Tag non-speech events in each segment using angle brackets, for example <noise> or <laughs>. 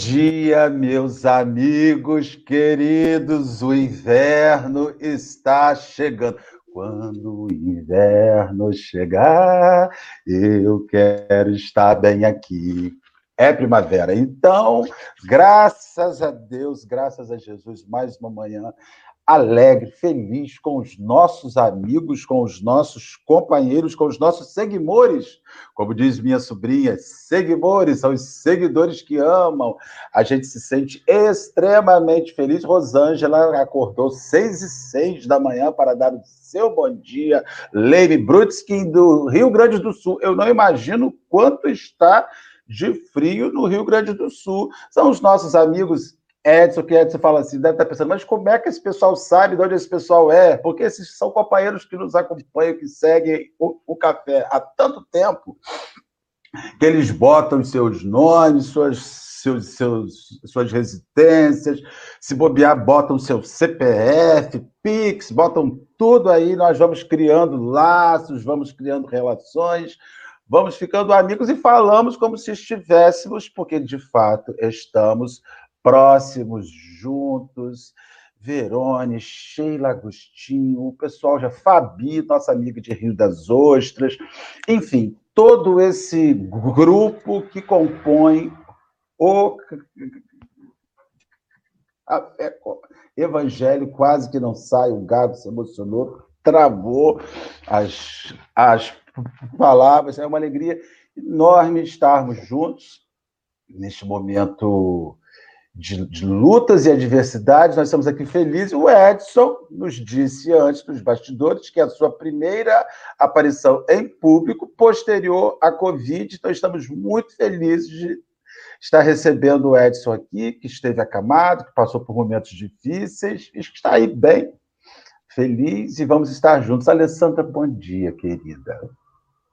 Dia, meus amigos queridos. O inverno está chegando. Quando o inverno chegar, eu quero estar bem aqui. É primavera. Então, graças a Deus, graças a Jesus, mais uma manhã alegre, feliz com os nossos amigos, com os nossos companheiros, com os nossos seguidores. Como diz minha sobrinha, seguidores são os seguidores que amam. A gente se sente extremamente feliz. Rosângela acordou seis e seis da manhã para dar o seu bom dia. Leime Brutskin, do Rio Grande do Sul. Eu não imagino quanto está de frio no Rio Grande do Sul. São os nossos amigos Edson, que Edson fala assim, deve estar pensando, mas como é que esse pessoal sabe de onde esse pessoal é? Porque esses são companheiros que nos acompanham, que seguem o, o café há tanto tempo, que eles botam seus nomes, suas, seus, seus, suas residências, se bobear, botam seu CPF, Pix, botam tudo aí, nós vamos criando laços, vamos criando relações, vamos ficando amigos e falamos como se estivéssemos, porque de fato estamos próximos, juntos. Verone, Sheila Agostinho, o pessoal já, Fabi, nossa amiga de Rio das Ostras, enfim, todo esse grupo que compõe o é, Evangelho, quase que não sai, o Gago se emocionou, travou as, as palavras, é uma alegria enorme estarmos juntos neste momento de, de, lutas e adversidades, nós estamos aqui felizes. O Edson nos disse antes dos bastidores que é a sua primeira aparição em público posterior à Covid, então estamos muito felizes de estar recebendo o Edson aqui, que esteve acamado, que passou por momentos difíceis, e que está aí bem, feliz, e vamos estar juntos. Alessandra, bom dia, querida.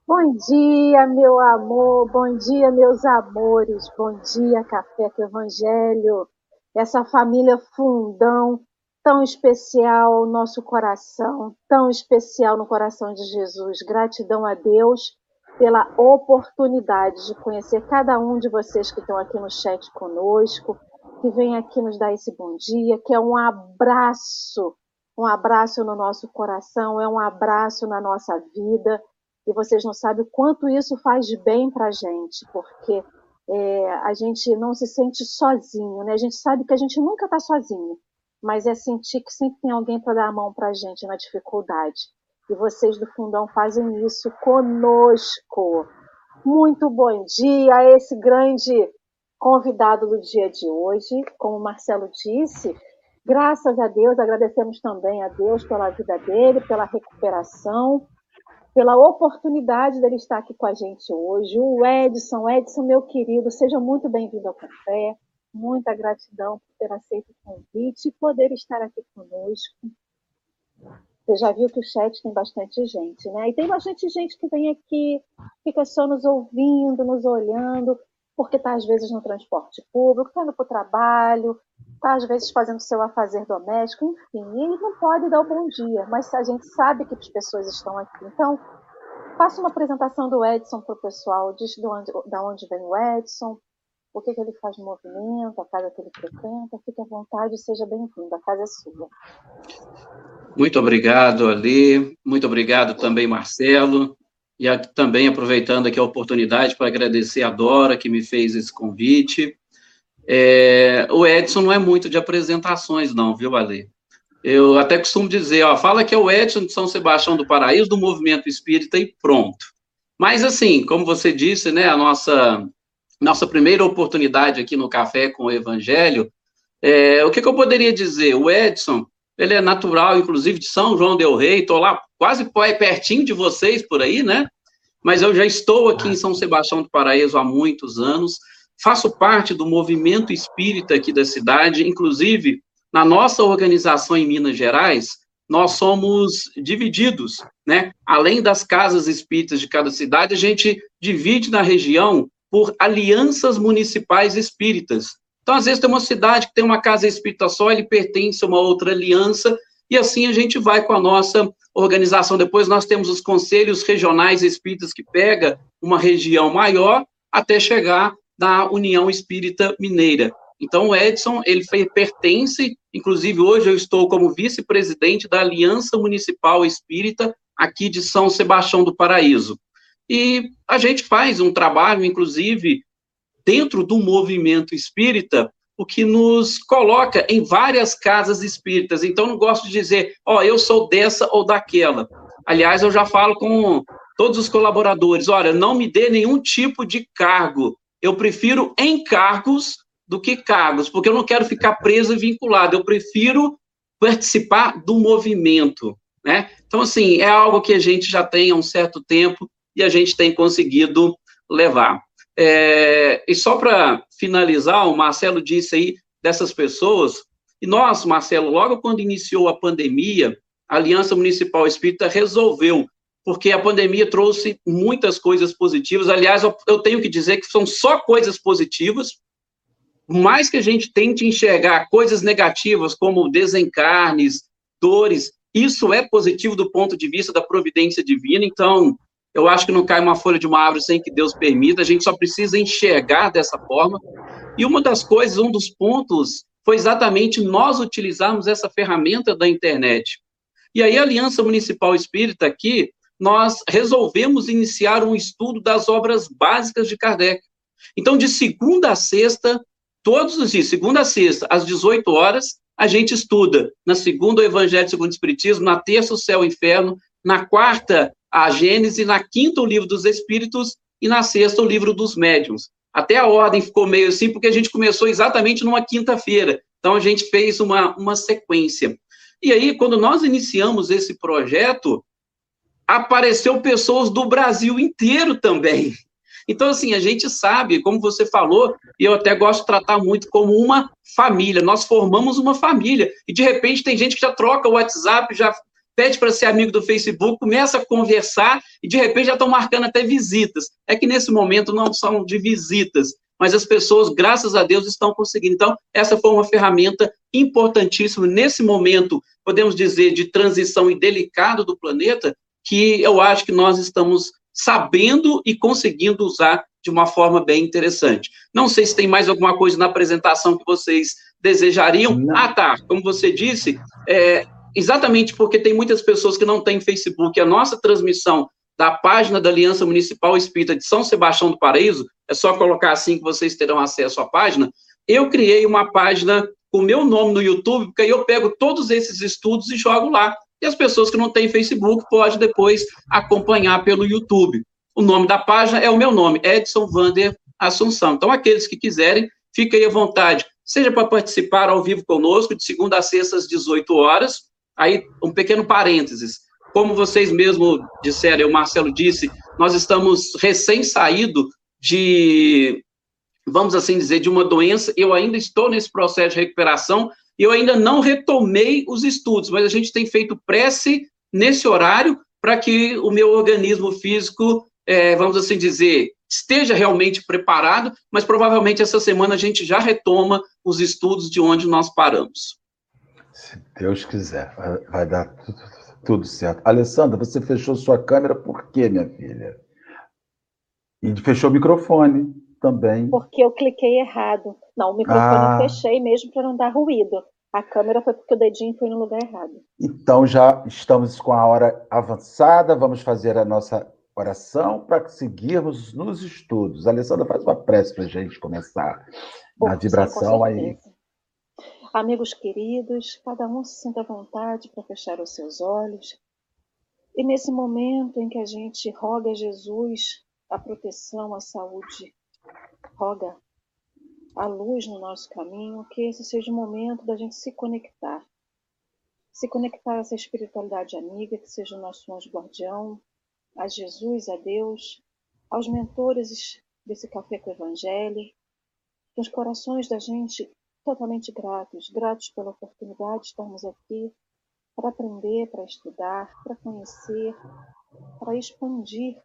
Bom dia, meu amor, bom dia, meus amores, bom dia, Café com Evangelho, essa família fundão tão especial ao nosso coração, tão especial no coração de Jesus. Gratidão a Deus pela oportunidade de conhecer cada um de vocês que estão aqui no chat conosco, que vem aqui nos dar esse bom dia, que é um abraço, um abraço no nosso coração, é um abraço na nossa vida e vocês não sabem o quanto isso faz bem para a gente, porque é, a gente não se sente sozinho, né? A gente sabe que a gente nunca está sozinho, mas é sentir que sempre tem alguém para dar a mão para a gente na dificuldade. E vocês do Fundão fazem isso conosco. Muito bom dia a esse grande convidado do dia de hoje. Como o Marcelo disse, graças a Deus, agradecemos também a Deus pela vida dele, pela recuperação pela oportunidade dele estar aqui com a gente hoje. O Edson, Edson, meu querido, seja muito bem-vindo ao café. Muita gratidão por ter aceito o convite e poder estar aqui conosco. Você já viu que o chat tem bastante gente, né? E tem bastante gente que vem aqui, fica só nos ouvindo, nos olhando, porque está às vezes no transporte público, está indo para o trabalho, está às vezes fazendo seu afazer doméstico, enfim, ele não pode dar o bom dia, mas a gente sabe que as pessoas estão aqui. Então, faça uma apresentação do Edson para o pessoal, diz de onde, de onde vem o Edson, o que, que ele faz movimento, a casa que ele frequenta, fique à vontade e seja bem-vindo, a casa é sua. Muito obrigado, Ali, muito obrigado também, Marcelo, e também aproveitando aqui a oportunidade para agradecer a Dora, que me fez esse convite, é, o Edson não é muito de apresentações, não, viu, Ale? Eu até costumo dizer, ó, fala que é o Edson de São Sebastião do Paraíso, do Movimento Espírita, e pronto. Mas, assim, como você disse, né, a nossa, nossa primeira oportunidade aqui no Café com o Evangelho, é, o que, que eu poderia dizer? O Edson, ele é natural, inclusive, de São João del Rei, estou lá quase pertinho de vocês por aí, né? Mas eu já estou aqui em São Sebastião do Paraíso há muitos anos, faço parte do movimento espírita aqui da cidade, inclusive na nossa organização em Minas Gerais, nós somos divididos, né? Além das casas espíritas de cada cidade, a gente divide na região por alianças municipais espíritas. Então, às vezes, tem uma cidade que tem uma casa espírita só, ele pertence a uma outra aliança, e assim a gente vai com a nossa organização. Depois, nós temos os conselhos regionais espíritas que pega uma região maior até chegar da União Espírita Mineira. Então, o Edson, ele pertence, inclusive hoje eu estou como vice-presidente da Aliança Municipal Espírita aqui de São Sebastião do Paraíso. E a gente faz um trabalho, inclusive, dentro do movimento espírita, o que nos coloca em várias casas espíritas. Então, não gosto de dizer, ó, oh, eu sou dessa ou daquela. Aliás, eu já falo com todos os colaboradores, olha, não me dê nenhum tipo de cargo. Eu prefiro encargos do que cargos, porque eu não quero ficar preso e vinculado. Eu prefiro participar do movimento, né? Então, assim, é algo que a gente já tem há um certo tempo e a gente tem conseguido levar. É, e só para finalizar, o Marcelo disse aí dessas pessoas, e nós, Marcelo, logo quando iniciou a pandemia, a Aliança Municipal Espírita resolveu, porque a pandemia trouxe muitas coisas positivas. Aliás, eu, tenho que dizer que são só coisas positivas, mais que a gente tente enxergar coisas negativas como desencarnes, dores, isso é positivo do ponto de vista da providência divina, então eu acho que não cai uma folha de uma árvore sem que Deus permita, a gente só precisa enxergar dessa forma. E uma das coisas, um dos pontos, foi exatamente nós utilizarmos essa ferramenta da internet. E aí, a Aliança Municipal Espírita aqui, nós resolvemos iniciar um estudo das obras básicas de Kardec. Então, de segunda a sexta, todos os dias, segunda a sexta, às 18 horas, a gente estuda. Na segunda, o Evangelho segundo o Espiritismo, na terça, o Céu e o Inferno, na quarta, a Gênese, na quinta, o Livro dos Espíritos, e na sexta, o Livro dos Médiuns. Até a ordem ficou meio assim, porque a gente começou exatamente numa quinta-feira. Então, a gente fez uma, uma sequência. E aí, quando nós iniciamos esse projeto, apareceu pessoas do Brasil inteiro também. Então, assim, a gente sabe, como você falou, e eu até gosto de tratar muito como uma família. Nós formamos uma família. E, de repente, tem gente que já troca o WhatsApp, já pede para ser amigo do Facebook, começa a conversar e, de repente, já estão marcando até visitas. É que, nesse momento, não são de visitas, mas as pessoas, graças a Deus, estão conseguindo. Então, essa foi uma ferramenta importantíssima nesse momento, podemos dizer, de transição e delicado do planeta, que eu acho que nós estamos sabendo e conseguindo usar de uma forma bem interessante. Não sei se tem mais alguma coisa na apresentação que vocês desejariam. Não. Ah, tá. Como você disse, é, exatamente porque tem muitas pessoas que não têm Facebook. A nossa transmissão da página da Aliança Municipal Espírita de São Sebastião do Paraíso, é só colocar assim que vocês terão acesso à página. Eu criei uma página com o meu nome no YouTube, porque aí eu pego todos esses estudos e jogo lá. E as pessoas que não têm Facebook podem depois acompanhar pelo YouTube. O nome da página é o meu nome, Edson Vander Assunção. Então, aqueles que quiserem, fiquem à vontade, seja para participar ao vivo conosco, de segunda a sexta às 18 horas. Aí, um pequeno parênteses. Como vocês mesmo disseram, o Marcelo disse, nós estamos recém-saído de, vamos assim dizer, de uma doença. Eu ainda estou nesse processo de recuperação, eu ainda não retomei os estudos, mas a gente tem feito prece nesse horário para que o meu organismo físico, é, vamos assim dizer, esteja realmente preparado, mas provavelmente essa semana a gente já retoma os estudos de onde nós paramos. Se Deus quiser, vai, vai dar tudo, tudo, certo. Alessandra, você fechou sua câmera por quê, minha filha? E fechou o microfone também. Porque eu cliquei errado. Não, o microfone ah. eu fechei mesmo para não dar ruído. A câmera foi porque o dedinho foi no lugar errado. Então já estamos com a hora avançada, vamos fazer a nossa oração para seguirmos nos estudos. A Alessandra faz uma prece para a gente começar na vibração aí. Amigos queridos, cada um se sinta à vontade para fechar os seus olhos. E nesse momento em que a gente roga a Jesus a proteção, a saúde roga a luz no nosso caminho, que esse seja o momento da gente se conectar. Se conectar a essa espiritualidade amiga, que seja o nosso anjo guardião, a Jesus, a Deus, aos mentores desse café com o Evangelho, que os corações da gente totalmente gratos, gratos pela oportunidade de estarmos aqui para aprender, para estudar, para conhecer, para expandir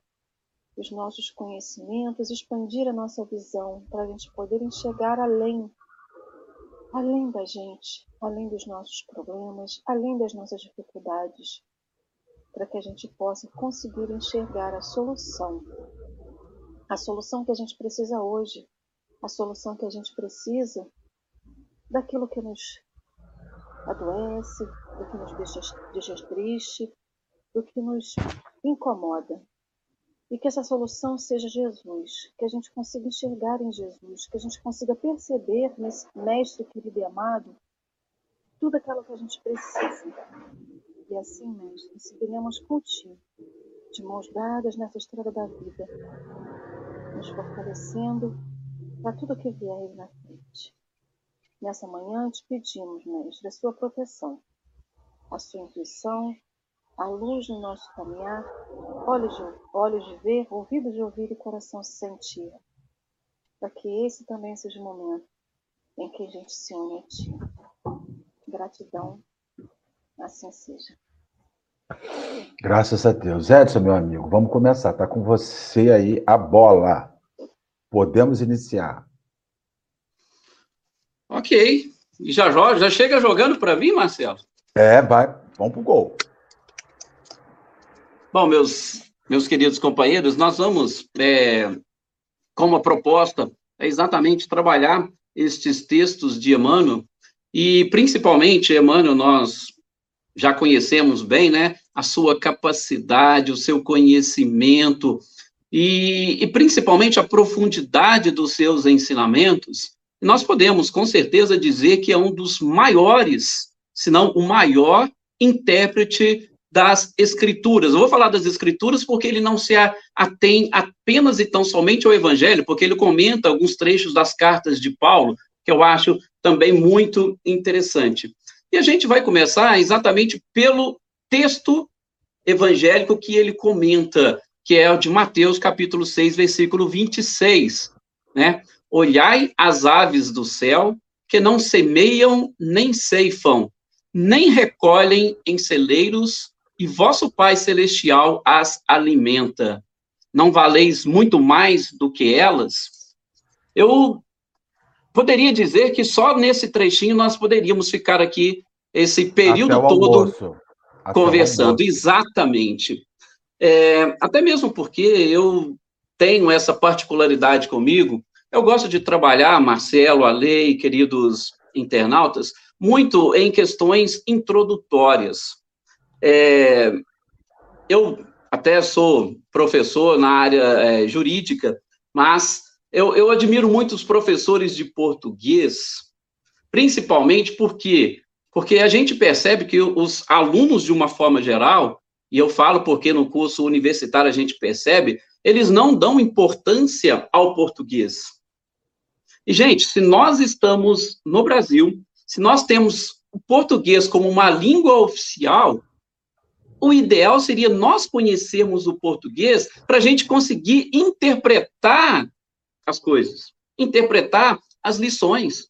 os nossos conhecimentos, expandir a nossa visão para a gente poder enxergar além, além da gente, além dos nossos problemas, além das nossas dificuldades, para que a gente possa conseguir enxergar a solução, a solução que a gente precisa hoje a solução que a gente precisa daquilo que nos adoece, do que nos deixa, deixa triste, do que nos incomoda. E que essa solução seja Jesus, que a gente consiga enxergar em Jesus, que a gente consiga perceber nesse Mestre querido e amado tudo aquilo que a gente precisa. E assim, Mestre, seguiremos contigo, de mãos dadas nessa estrada da vida, nos fortalecendo para tudo que vier na frente. Nessa manhã te pedimos, Mestre, a sua proteção, a sua intuição, a luz no nosso caminhar, olhos de, olhos de ver, ouvidos de ouvir e coração de sentir. Para que esse também seja o momento em que a gente se une a Ti. Gratidão, assim seja. Graças a Deus. Edson, meu amigo, vamos começar. Está com você aí a bola. Podemos iniciar. Ok. E já, já chega jogando para mim, Marcelo? É, vai. Vamos para o gol. Bom, meus, meus queridos companheiros, nós vamos, é, como a proposta, é exatamente trabalhar estes textos de Emmanuel, e principalmente, Emmanuel, nós já conhecemos bem, né, a sua capacidade, o seu conhecimento, e, e principalmente a profundidade dos seus ensinamentos, nós podemos, com certeza, dizer que é um dos maiores, se não o maior intérprete das escrituras. Eu vou falar das escrituras porque ele não se atém apenas e tão somente ao evangelho, porque ele comenta alguns trechos das cartas de Paulo, que eu acho também muito interessante. E a gente vai começar exatamente pelo texto evangélico que ele comenta, que é o de Mateus, capítulo 6, versículo 26, né? Olhai as aves do céu, que não semeiam nem ceifam, nem recolhem em celeiros, e vosso Pai Celestial as alimenta. Não valeis muito mais do que elas? Eu poderia dizer que só nesse trechinho nós poderíamos ficar aqui esse período todo conversando. Exatamente. É, até mesmo porque eu tenho essa particularidade comigo. Eu gosto de trabalhar, Marcelo, Alei, queridos internautas, muito em questões introdutórias. É, eu até sou professor na área é, jurídica, mas eu, eu admiro muito os professores de português, principalmente porque porque a gente percebe que os alunos, de uma forma geral, e eu falo porque no curso universitário a gente percebe, eles não dão importância ao português. E, gente, se nós estamos no Brasil, se nós temos o português como uma língua oficial, o ideal seria nós conhecermos o português para a gente conseguir interpretar as coisas, interpretar as lições.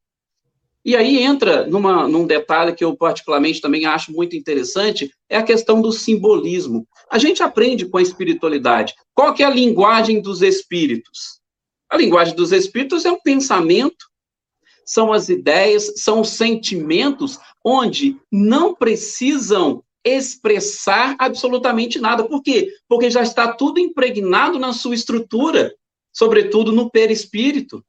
E aí entra numa, num detalhe que eu particularmente também acho muito interessante, é a questão do simbolismo. A gente aprende com a espiritualidade. Qual que é a linguagem dos espíritos? A linguagem dos espíritos é o pensamento, são as ideias, são os sentimentos, onde não precisam expressar absolutamente nada. Por quê? Porque já está tudo impregnado na sua estrutura, sobretudo no perispírito.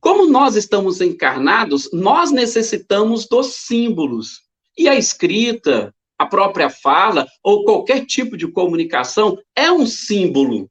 Como nós estamos encarnados, nós necessitamos dos símbolos. E a escrita, a própria fala, ou qualquer tipo de comunicação é um símbolo.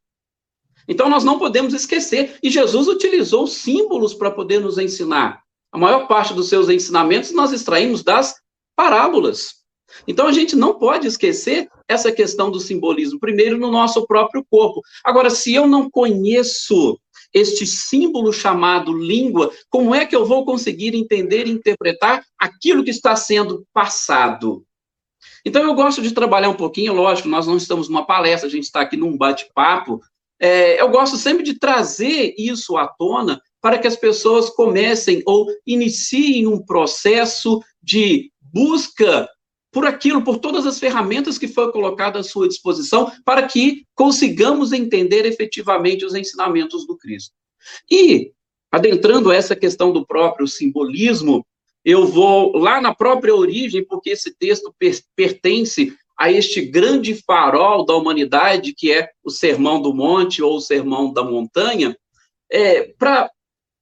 Então nós não podemos esquecer. E Jesus utilizou símbolos para poder nos ensinar. A maior parte dos seus ensinamentos nós extraímos das parábolas. Então a gente não pode esquecer essa questão do simbolismo, primeiro no nosso próprio corpo. Agora, se eu não conheço este símbolo chamado língua, como é que eu vou conseguir entender e interpretar aquilo que está sendo passado? Então eu gosto de trabalhar um pouquinho, lógico, nós não estamos numa palestra, a gente está aqui num bate-papo. É, eu gosto sempre de trazer isso à tona para que as pessoas comecem ou iniciem um processo de busca por aquilo, por todas as ferramentas que foram colocadas à sua disposição, para que consigamos entender efetivamente os ensinamentos do Cristo. E, adentrando essa questão do próprio simbolismo, eu vou lá na própria origem, porque esse texto per pertence a este grande farol da humanidade, que é o Sermão do Monte ou o Sermão da Montanha, é, para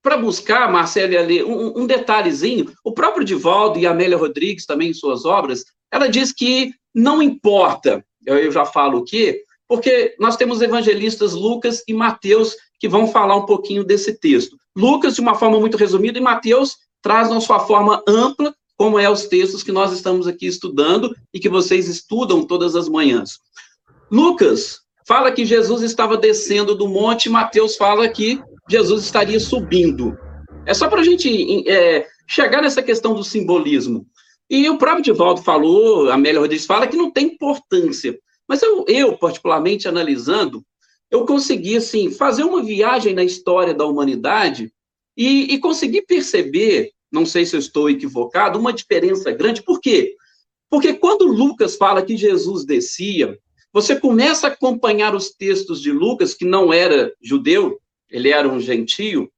para buscar, Marcelo, ali, um, um detalhezinho, o próprio Divaldo e Amélia Rodrigues, também em suas obras, ela diz que não importa, eu já falo o quê, porque nós temos evangelistas Lucas e Mateus que vão falar um pouquinho desse texto. Lucas, de uma forma muito resumida, e Mateus traz na sua forma ampla, como é os textos que nós estamos aqui estudando e que vocês estudam todas as manhãs. Lucas fala que Jesus estava descendo do monte, Mateus fala que Jesus estaria subindo. É só para a gente é, chegar nessa questão do simbolismo. E o próprio Divaldo falou, a Amélia Rodrigues fala que não tem importância. Mas eu, eu, particularmente analisando, eu consegui, assim, fazer uma viagem na história da humanidade e, e consegui perceber, não sei se eu estou equivocado, uma diferença grande. Por quê? Porque quando Lucas fala que Jesus descia, você começa a acompanhar os textos de Lucas, que não era judeu, ele era um gentio,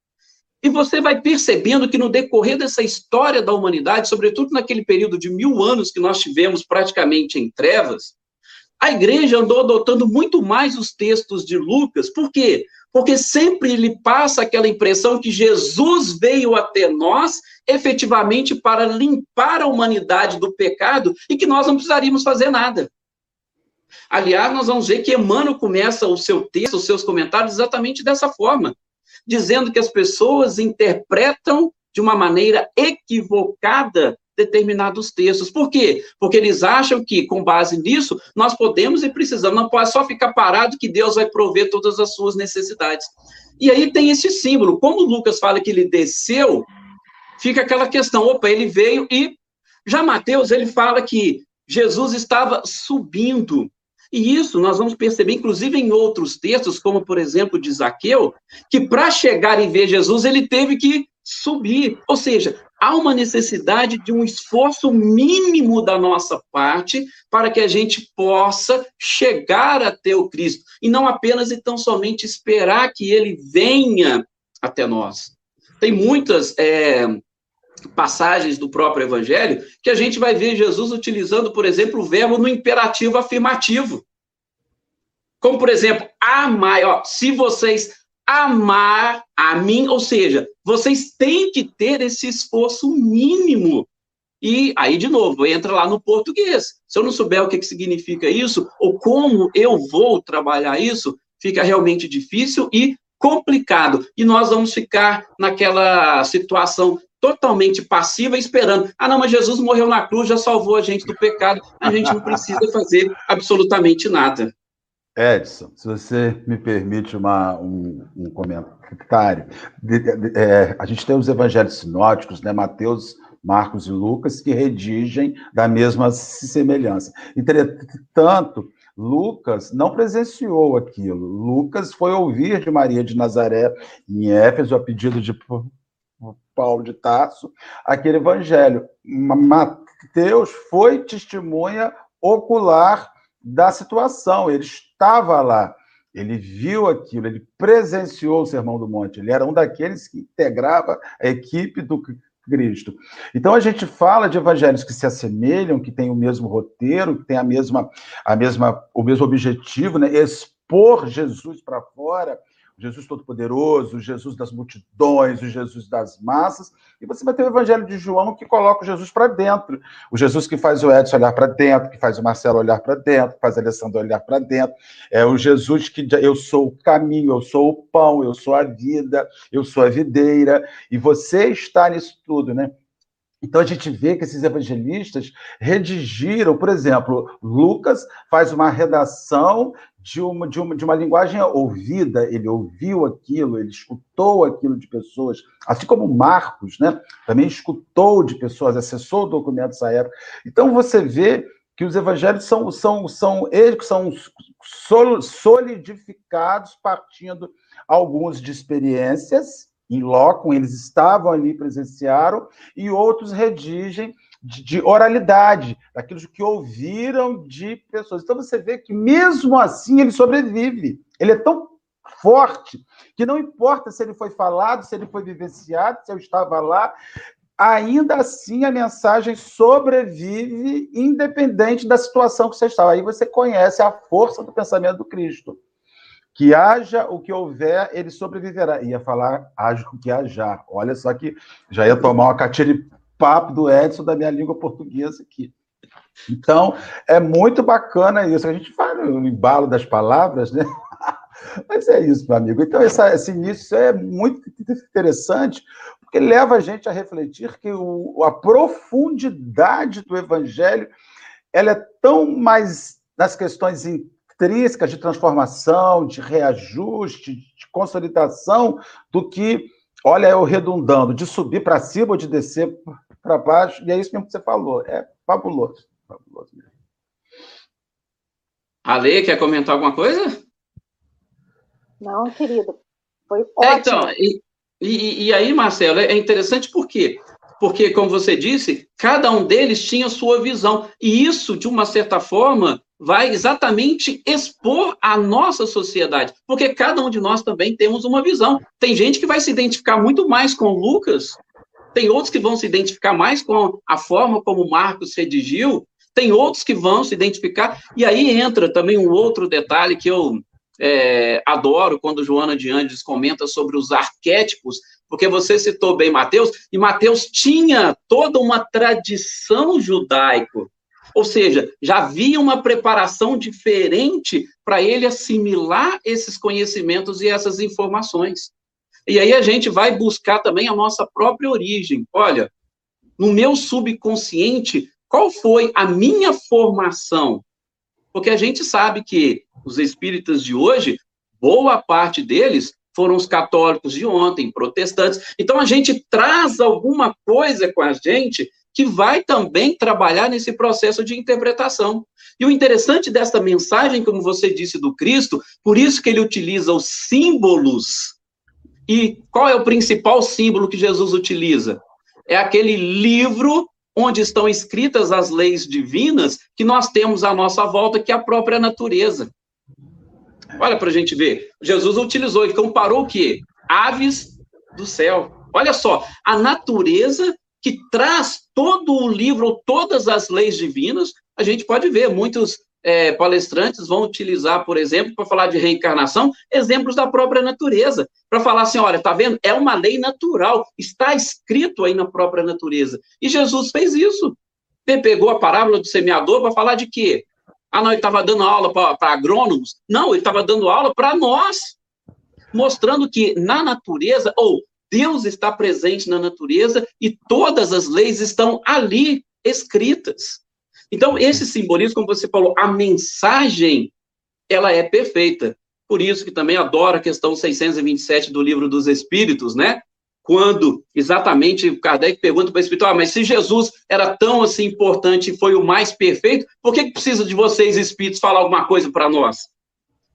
e você vai percebendo que no decorrer dessa história da humanidade, sobretudo naquele período de mil anos que nós tivemos praticamente em trevas, a igreja andou adotando muito mais os textos de Lucas, por quê? Porque sempre lhe passa aquela impressão que Jesus veio até nós efetivamente para limpar a humanidade do pecado e que nós não precisaríamos fazer nada. Aliás, nós vamos ver que Emmanuel começa o seu texto, os seus comentários, exatamente dessa forma, dizendo que as pessoas interpretam de uma maneira equivocada determinados textos. Por quê? Porque eles acham que, com base nisso, nós podemos e precisamos, não pode só ficar parado que Deus vai prover todas as suas necessidades. E aí tem esse símbolo. Como Lucas fala que ele desceu, fica aquela questão, opa, ele veio e já Mateus, ele fala que Jesus estava subindo. E isso nós vamos perceber, inclusive, em outros textos, como, por exemplo, de Zaqueu, que para chegar e ver Jesus, ele teve que subir. Ou seja, há uma necessidade de um esforço mínimo da nossa parte para que a gente possa chegar até o Cristo. E não apenas e tão somente esperar que ele venha até nós. Tem muitas é, passagens do próprio Evangelho que a gente vai ver Jesus utilizando, por exemplo, o verbo no imperativo afirmativo. Como, por exemplo, amai, ó, se vocês amar a mim, ou seja, vocês têm que ter esse esforço mínimo. E aí, de novo, entra lá no português. Se eu não souber o que, que significa isso, ou como eu vou trabalhar isso, fica realmente difícil e complicado. E nós vamos ficar naquela situação totalmente passiva, esperando. Ah, não, mas Jesus morreu na cruz, já salvou a gente do pecado, a gente não precisa fazer absolutamente nada. Edson, se você me permite uma, um, um comentário. De, de, é, a gente tem os evangelhos sinóticos, né, Mateus, Marcos e Lucas, que redigem da mesma semelhança. Entretanto, Lucas não presenciou aquilo. Lucas foi ouvir de Maria de Nazaré em Éfeso, a pedido de Paulo de Tarso, aquele evangelho. Mateus foi testemunha ocular da situação, ele estava lá, ele viu aquilo, ele presenciou o Sermão do Monte, ele era um daqueles que integrava a equipe do Cristo. Então a gente fala de evangelhos que se assemelham, que têm o mesmo roteiro, que têm a mesma, a mesma, o mesmo objetivo, né? expor Jesus para fora, Jesus Todo-Poderoso, o Jesus das multidões, o Jesus das massas, e você vai ter o Evangelho de João que coloca o Jesus para dentro. O Jesus que faz o Edson olhar para dentro, que faz o Marcelo olhar para dentro, que faz a Alessandra olhar para dentro. É o Jesus que eu sou o caminho, eu sou o pão, eu sou a vida, eu sou a videira, e você está nisso tudo, né? Então a gente vê que esses evangelistas redigiram, por exemplo, Lucas faz uma redação de uma, de uma, de uma linguagem ouvida, ele ouviu aquilo, ele escutou aquilo de pessoas, assim como Marcos, né? Também escutou de pessoas, acessou documentos à época. Então você vê que os evangelhos são, são, são, eles são solidificados partindo alguns de experiências em loco, eles estavam ali, presenciaram, e outros redigem de, de, oralidade, daquilo que ouviram de pessoas. Então você vê que mesmo assim ele sobrevive. Ele é tão forte que não importa se ele foi falado, se ele foi vivenciado, se eu estava lá, ainda assim a mensagem sobrevive independente da situação que você estava. Aí você conhece a força do pensamento do Cristo. que haja o que houver, ele sobreviverá. Ia falar, haja o que haja. Olha só que já ia tomar uma catinha de papo do Edson da minha língua portuguesa aqui. Então, é muito bacana isso. A gente faz no embalo das palavras, né? <laughs> Mas é isso, meu amigo. Então, essa, esse início é muito interessante, porque leva a gente a refletir que o, a profundidade do evangelho ela é tão mais nas questões intrínsecas de transformação, de reajuste, de consolidação, do que, olha, eu redundando, de subir para cima ou de descer para baixo, e é isso mesmo que você falou, é fabuloso, fabuloso mesmo. Ale, quer comentar alguma coisa? Não, querido, foi é, ótimo. É, então, e, e, e aí, Marcelo, é interessante por quê? Porque, como você disse, cada um deles tinha sua visão, e isso, de uma certa forma, vai exatamente expor a nossa sociedade, porque cada um de nós também temos uma visão. Tem gente que vai se identificar muito mais com Lucas, tem outros que vão se identificar mais com a forma como Marcos redigiu, tem outros que vão se identificar, e aí entra também um outro detalhe que eu é, adoro quando Joana de Andes comenta sobre os arquétipos, porque você citou bem Mateus, e Mateus tinha toda uma tradição judaico ou seja, já havia uma preparação diferente para ele assimilar esses conhecimentos e essas informações. E aí a gente vai buscar também a nossa própria origem. Olha, no meu subconsciente, qual foi a minha formação? Porque a gente sabe que os espíritas de hoje, boa parte deles foram os católicos de ontem, protestantes. Então a gente traz alguma coisa com a gente que vai também trabalhar nesse processo de interpretação. E o interessante desta mensagem, como você disse, do Cristo, por isso que ele utiliza os símbolos. E qual é o principal símbolo que Jesus utiliza? É aquele livro onde estão escritas as leis divinas que nós temos à nossa volta, que é a própria natureza. Olha para a gente ver. Jesus utilizou, ele comparou o quê? Aves do céu. Olha só, a natureza que traz todo o livro, todas as leis divinas, a gente pode ver, muitos é, palestrantes vão utilizar, por exemplo, para falar de reencarnação, exemplos da própria natureza, para falar assim, olha, tá vendo? É uma lei natural, está escrito aí na própria natureza. E Jesus fez isso. Ele pegou a parábola do semeador para falar de quê? Ah, não, ele estava dando aula para agrônomos. Não, ele estava dando aula para nós, mostrando que na natureza, ou Deus está presente na natureza e todas as leis estão ali escritas. Então, esse simbolismo, como você falou, a mensagem, ela é perfeita. Por isso que também adoro a questão 627 do livro dos Espíritos, né? Quando exatamente Kardec pergunta para o Espírito, ah, mas se Jesus era tão assim importante e foi o mais perfeito, por que, que precisa de vocês, Espíritos, falar alguma coisa para nós?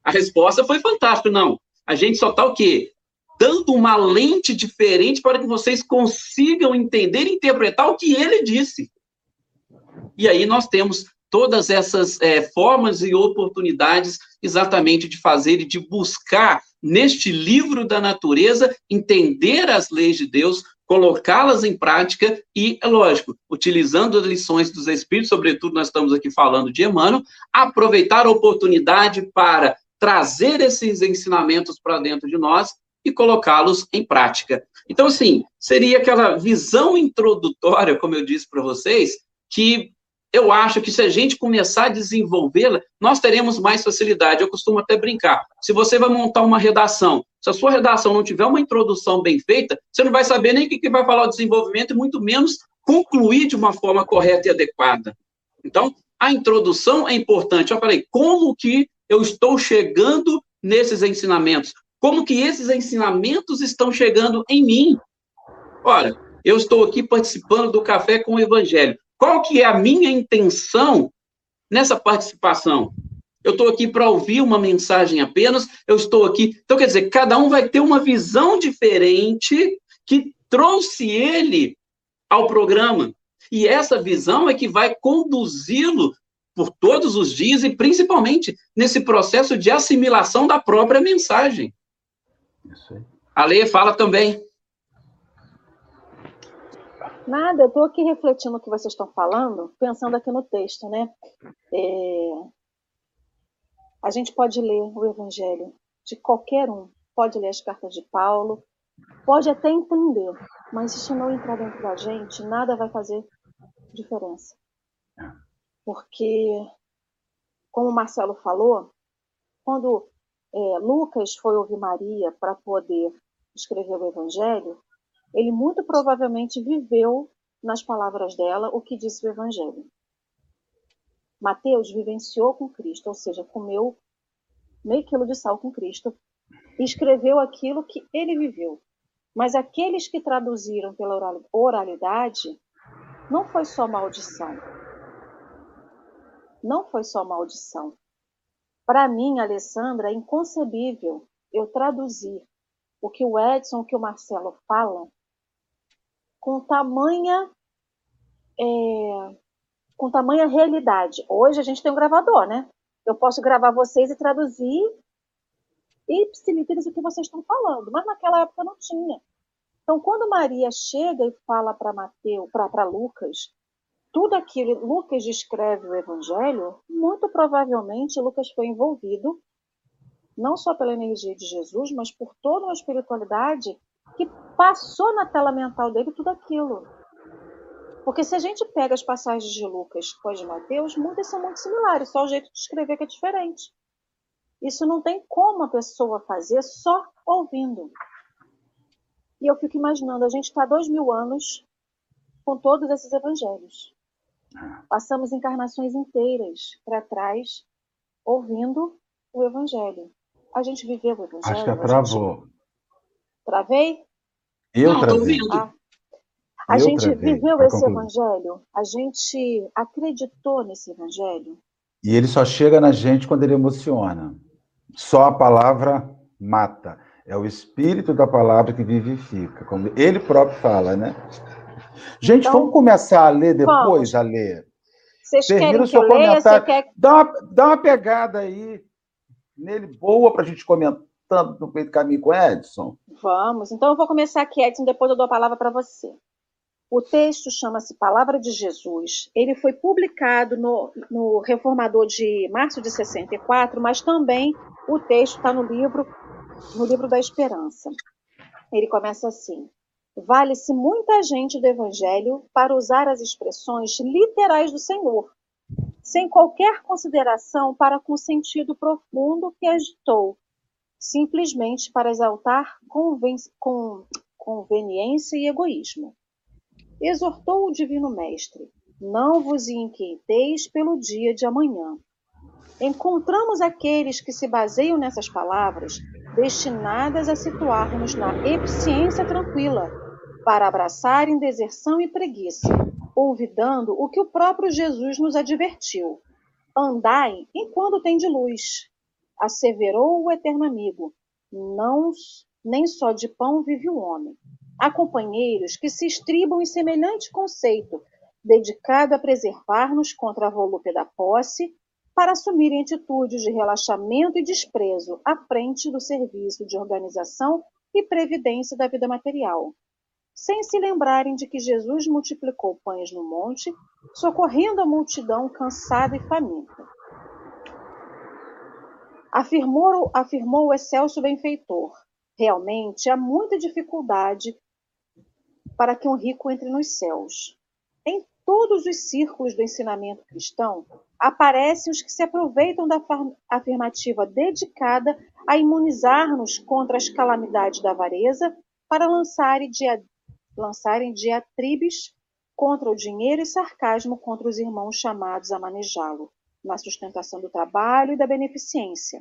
A resposta foi fantástica, não. A gente só está o quê? dando uma lente diferente para que vocês consigam entender e interpretar o que ele disse. E aí nós temos todas essas é, formas e oportunidades exatamente de fazer e de buscar neste livro da natureza entender as leis de Deus, colocá-las em prática e, é lógico, utilizando as lições dos Espíritos, sobretudo nós estamos aqui falando de Emmanuel, aproveitar a oportunidade para trazer esses ensinamentos para dentro de nós e colocá-los em prática. Então, assim, seria aquela visão introdutória, como eu disse para vocês, que eu acho que se a gente começar a desenvolvê-la, nós teremos mais facilidade. Eu costumo até brincar. Se você vai montar uma redação, se a sua redação não tiver uma introdução bem feita, você não vai saber nem o que vai falar o desenvolvimento, e muito menos concluir de uma forma correta e adequada. Então, a introdução é importante. Eu falei, como que eu estou chegando nesses ensinamentos? Como que esses ensinamentos estão chegando em mim? Olha, eu estou aqui participando do Café com o Evangelho. Qual que é a minha intenção nessa participação? Eu estou aqui para ouvir uma mensagem apenas, eu estou aqui. Então, quer dizer, cada um vai ter uma visão diferente que trouxe ele ao programa. E essa visão é que vai conduzi-lo por todos os dias e principalmente nesse processo de assimilação da própria mensagem. A Lê fala também. Nada, eu estou aqui refletindo o que vocês estão falando, pensando aqui no texto, né? É... A gente pode ler o Evangelho de qualquer um. Pode ler as cartas de Paulo, pode até entender, mas se não entrar dentro da gente, nada vai fazer diferença. Porque, como o Marcelo falou, quando é, Lucas foi ouvir Maria para poder escrever o Evangelho, ele muito provavelmente viveu nas palavras dela o que disse o Evangelho. Mateus vivenciou com Cristo, ou seja, comeu meio quilo de sal com Cristo e escreveu aquilo que ele viveu. Mas aqueles que traduziram pela oralidade, não foi só maldição. Não foi só maldição. Para mim, Alessandra, é inconcebível eu traduzir o que o Edson, o que o Marcelo falam com tamanha é, com tamanha realidade. Hoje a gente tem um gravador, né? Eu posso gravar vocês e traduzir ipsiliteris o que vocês estão falando, mas naquela época não tinha. Então, quando Maria chega e fala para Mateus, para Lucas, tudo aquilo, Lucas descreve o Evangelho, muito provavelmente Lucas foi envolvido não só pela energia de Jesus, mas por toda uma espiritualidade que passou na tela mental dele tudo aquilo. Porque se a gente pega as passagens de Lucas com as de Mateus, muitas são muito similares, só o jeito de escrever que é diferente. Isso não tem como a pessoa fazer só ouvindo. E eu fico imaginando, a gente está dois mil anos com todos esses evangelhos. Passamos encarnações inteiras para trás ouvindo o evangelho. A gente viveu o evangelho. Acho que travou. Gente... Travei? Eu Não, travei. Ah, a Eu gente travei, viveu esse concluir. evangelho, a gente acreditou nesse evangelho. E ele só chega na gente quando ele emociona. Só a palavra mata. É o espírito da palavra que vivifica, como ele próprio fala, né? Gente, então, vamos começar a ler depois, vamos. a ler. Vocês Termina querem que eu leia? Você quer... dá, uma, dá uma pegada aí nele boa para a gente comentando no meio do caminho com Edson. Vamos. Então eu vou começar aqui, Edson, depois eu dou a palavra para você. O texto chama-se Palavra de Jesus. Ele foi publicado no, no Reformador de março de 64, mas também o texto está no livro, no livro da Esperança. Ele começa assim: Vale-se muita gente do Evangelho para usar as expressões literais do Senhor, sem qualquer consideração para com o sentido profundo que agitou, simplesmente para exaltar conven com conveniência e egoísmo exortou o Divino Mestre: Não vos inquieteis pelo dia de amanhã. Encontramos aqueles que se baseiam nessas palavras, destinadas a situar-nos na eficiência tranquila, para abraçarem deserção e preguiça, olvidando o que o próprio Jesus nos advertiu: Andai enquanto tem de luz. Asseverou o eterno amigo: Não nem só de pão vive o homem, Há companheiros que se estribam em semelhante conceito, dedicado a preservar-nos contra a volúpia da posse, para assumirem atitudes de relaxamento e desprezo à frente do serviço de organização e previdência da vida material, sem se lembrarem de que Jesus multiplicou pães no monte, socorrendo a multidão cansada e faminta. Afirmou, afirmou o excelso benfeitor. Realmente há muita dificuldade para que um rico entre nos céus. Em todos os círculos do ensinamento cristão, aparecem os que se aproveitam da afirmativa dedicada a imunizar-nos contra as calamidades da avareza para lançarem, dia, lançarem diatribes contra o dinheiro e sarcasmo contra os irmãos chamados a manejá-lo, na sustentação do trabalho e da beneficência,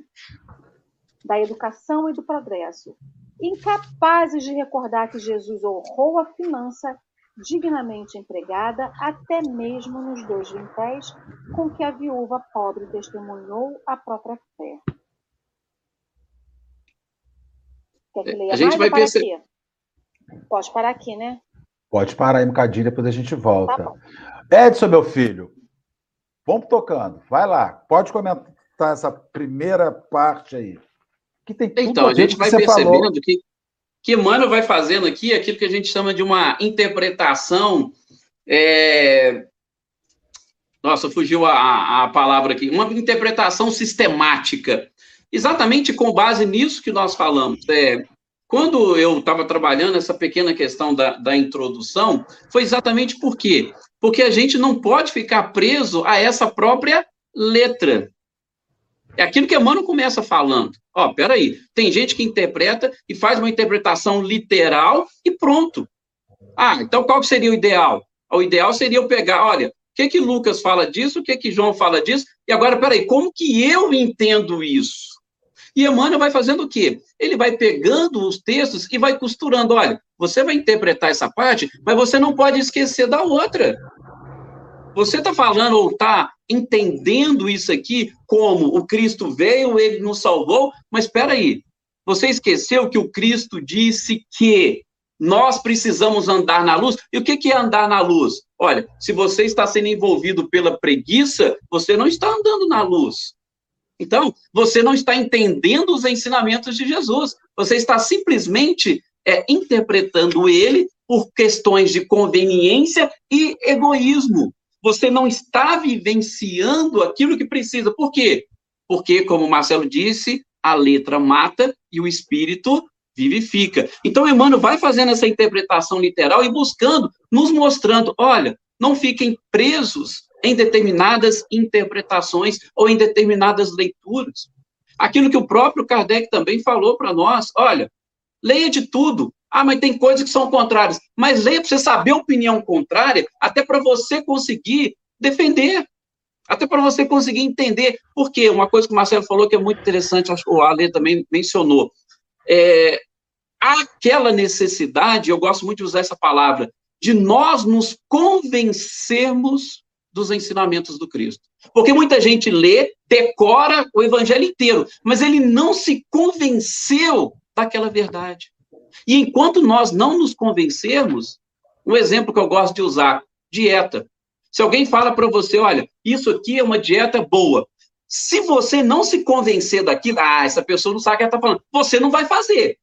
da educação e do progresso, incapazes de recordar que Jesus honrou a finança dignamente empregada, até mesmo nos dois vintéis com que a viúva pobre testemunhou a própria fé. Quer que leia a gente mais vai perceber. Aqui? Pode parar aqui, né? Pode parar aí um bocadinho, depois a gente volta. Tá Edson, meu filho, vamos tocando. Vai lá, pode comentar essa primeira parte aí que tem tudo Então, a, gente vai percebendo falou. que, que Emmanuel vai fazendo aqui aquilo que a gente chama de uma interpretação. É... Nossa, fugiu a, a palavra aqui. Uma interpretação sistemática exatamente com base nisso que nós falamos. É, quando eu estava trabalhando essa pequena questão da, da introdução, foi exatamente por quê? Porque a gente não pode ficar preso a essa própria letra. É aquilo que Emmanuel começa falando. Ó, peraí, tem gente que interpreta e faz uma interpretação literal e pronto. Ah, então qual seria o ideal? O ideal seria eu pegar, olha, o que que Lucas fala disso, o que que João fala disso, e agora, peraí, como que eu entendo isso? E Emmanuel vai fazendo o quê? Ele vai pegando os textos e vai costurando. Olha, você vai interpretar essa parte, mas você não pode esquecer da outra. Você está falando ou está entendendo isso aqui como o Cristo veio, ele nos salvou, mas espera aí. Você esqueceu que o Cristo disse que nós precisamos andar na luz. E o que, é andar na luz? Olha, se você está sendo envolvido pela preguiça, você não está andando na luz. Então, você não está entendendo os ensinamentos de Jesus. Você está simplesmente é, interpretando ele por questões de conveniência e egoísmo. Você não está vivenciando aquilo que precisa. Por quê? Porque, como o Marcelo disse, a letra mata e o espírito vivifica. Então, Emmanuel vai fazendo essa interpretação literal e buscando, nos mostrando: olha, não fiquem presos em determinadas interpretações ou em determinadas leituras. Aquilo que o próprio Kardec também falou para nós: olha, leia de tudo. Ah, mas tem coisas que são contrárias. Mas leia para você saber a opinião contrária, até para você conseguir defender. Até para você conseguir entender. Por quê? Uma coisa que o Marcelo falou que é muito interessante, acho que o Ale também mencionou. É, há aquela necessidade, eu gosto muito de usar essa palavra, de nós nos convencermos dos ensinamentos do Cristo. Porque muita gente lê, decora o evangelho inteiro, mas ele não se convenceu daquela verdade. E enquanto nós não nos convencermos, um exemplo que eu gosto de usar, dieta. Se alguém fala para você, olha, isso aqui é uma dieta boa. Se você não se convencer daquilo, ah, essa pessoa não sabe o que ela está falando, você não vai fazer.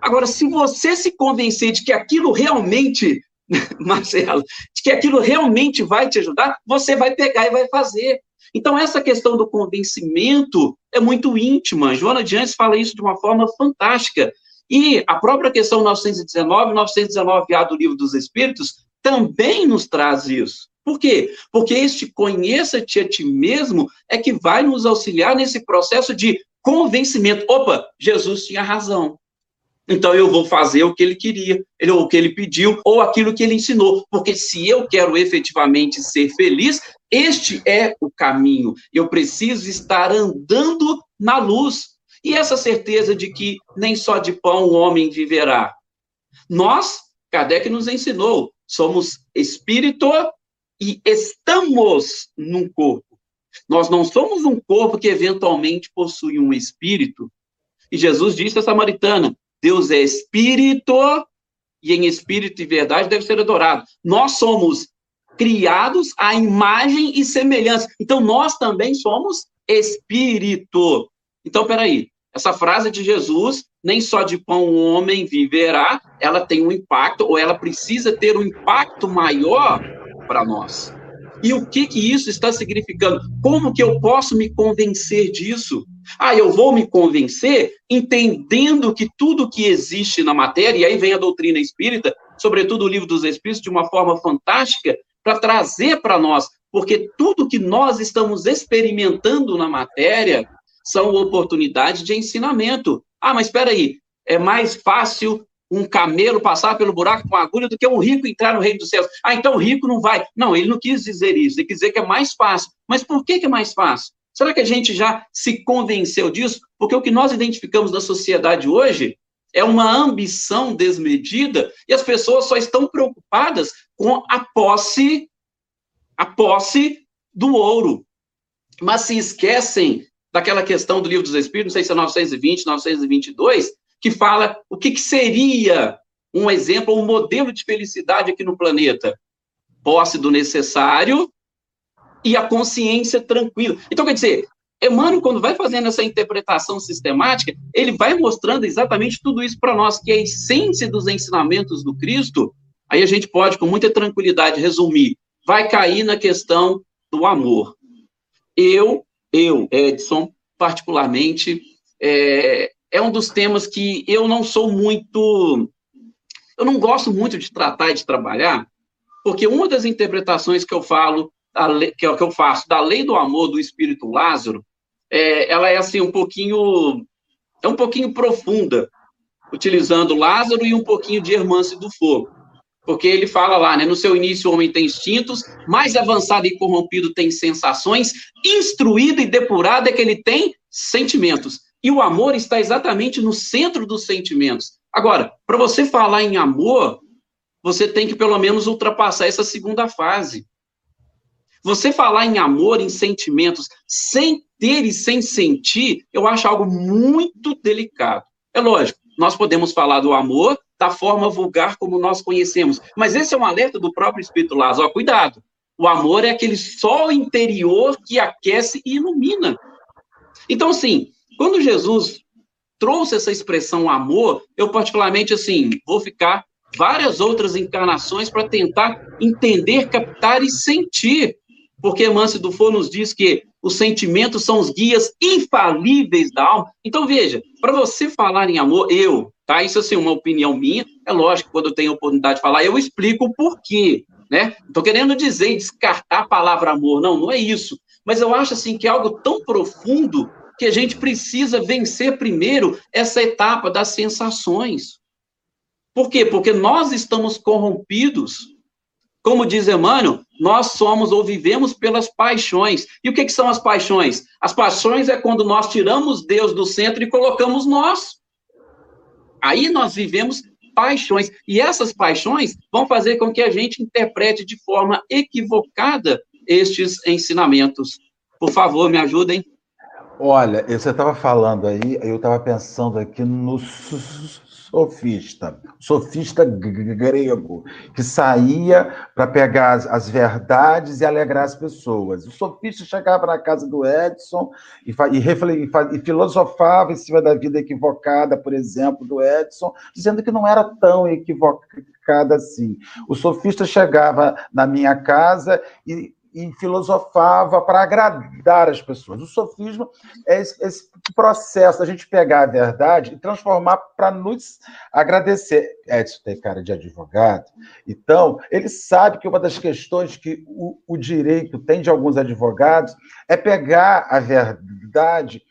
Agora, se você se convencer de que aquilo realmente <laughs> Marcelo, de que aquilo realmente vai te ajudar, você vai pegar e vai fazer. Então, essa questão do convencimento é muito íntima. Joana de Antes fala isso de uma forma fantástica. E a própria questão 919, 919A do Livro dos Espíritos, também nos traz isso. Por quê? Porque este conheça-te a ti mesmo é que vai nos auxiliar nesse processo de convencimento. Opa, Jesus tinha razão. Então eu vou fazer o que ele queria, ele, ou o que ele pediu, ou aquilo que ele ensinou. Porque se eu quero efetivamente ser feliz, este é o caminho. Eu preciso estar andando na luz. E essa certeza de que nem só de pão o homem viverá. Nós, Kardec nos ensinou, somos espírito e estamos num corpo. Nós não somos um corpo que eventualmente possui um espírito. E Jesus disse à samaritana: Deus é espírito e em espírito e verdade deve ser adorado. Nós somos criados à imagem e semelhança. Então nós também somos espírito. Então, peraí, essa frase de Jesus, nem só de pão o homem viverá, ela tem um impacto, ou ela precisa ter um impacto maior para nós. E o que que isso está significando? Como que eu posso me convencer disso? Ah, eu vou me convencer entendendo que tudo que existe na matéria, e aí vem a doutrina espírita, sobretudo o livro dos Espíritos, de uma forma fantástica, para trazer para nós, porque tudo que nós estamos experimentando na matéria são oportunidades de ensinamento. Ah, mas espera aí, é mais fácil um camelo passar pelo buraco com agulha do que um rico entrar no reino dos céus. Ah, então o rico não vai. Não, ele não quis dizer isso, ele quis dizer que é mais fácil. Mas por que, que é mais fácil? Será que a gente já se convenceu disso? Porque o que nós identificamos na sociedade hoje é uma ambição desmedida e as pessoas só estão preocupadas com a posse, a posse do ouro. Mas se esquecem daquela questão do livro dos Espíritos, não sei se é 920, 922, que fala o que, que seria um exemplo, um modelo de felicidade aqui no planeta. Posse do necessário e a consciência tranquila. Então, quer dizer, Emmanuel, quando vai fazendo essa interpretação sistemática, ele vai mostrando exatamente tudo isso para nós, que é a essência dos ensinamentos do Cristo, aí a gente pode, com muita tranquilidade, resumir, vai cair na questão do amor. Eu, eu, Edson, particularmente, é, é um dos temas que eu não sou muito. Eu não gosto muito de tratar e de trabalhar, porque uma das interpretações que eu falo, que eu faço da lei do amor do espírito Lázaro, é, ela é assim um pouquinho é um pouquinho profunda, utilizando Lázaro e um pouquinho de Hermance do Fogo. Porque ele fala lá, né? No seu início o homem tem instintos, mais avançado e corrompido tem sensações, instruído e depurado é que ele tem sentimentos. E o amor está exatamente no centro dos sentimentos. Agora, para você falar em amor, você tem que pelo menos ultrapassar essa segunda fase. Você falar em amor, em sentimentos, sem ter e sem sentir, eu acho algo muito delicado. É lógico, nós podemos falar do amor da forma vulgar como nós conhecemos, mas esse é um alerta do próprio Espírito Lázaro. Ó, cuidado, o amor é aquele sol interior que aquece e ilumina. Então, assim, quando Jesus trouxe essa expressão amor, eu particularmente, assim, vou ficar várias outras encarnações para tentar entender, captar e sentir. Porque Mance Dufour nos diz que os sentimentos são os guias infalíveis da alma. Então, veja, para você falar em amor, eu, tá? Isso, assim, uma opinião minha. É lógico quando eu tenho a oportunidade de falar, eu explico o porquê, né? Estou querendo dizer descartar a palavra amor, não, não é isso. Mas eu acho, assim, que é algo tão profundo que a gente precisa vencer primeiro essa etapa das sensações. Por quê? Porque nós estamos corrompidos. Como diz Emmanuel, nós somos ou vivemos pelas paixões. E o que, que são as paixões? As paixões é quando nós tiramos Deus do centro e colocamos nós. Aí nós vivemos paixões. E essas paixões vão fazer com que a gente interprete de forma equivocada estes ensinamentos. Por favor, me ajudem. Olha, você estava falando aí, eu estava pensando aqui no sofista, sofista grego, que saía para pegar as, as, verdades e alegrar as pessoas. O sofista chegava na casa do Edson e, e, e, e filosofava em cima da vida equivocada, por exemplo, do Edson, dizendo que não era tão equivocada assim. O sofista chegava na minha casa e e filosofava para agradar as pessoas. O sofismo é esse, processo da gente pegar a verdade e transformar para nos agradecer. Edson tem cara de advogado, então ele sabe que uma das questões que o, o direito tem de alguns advogados é pegar a verdade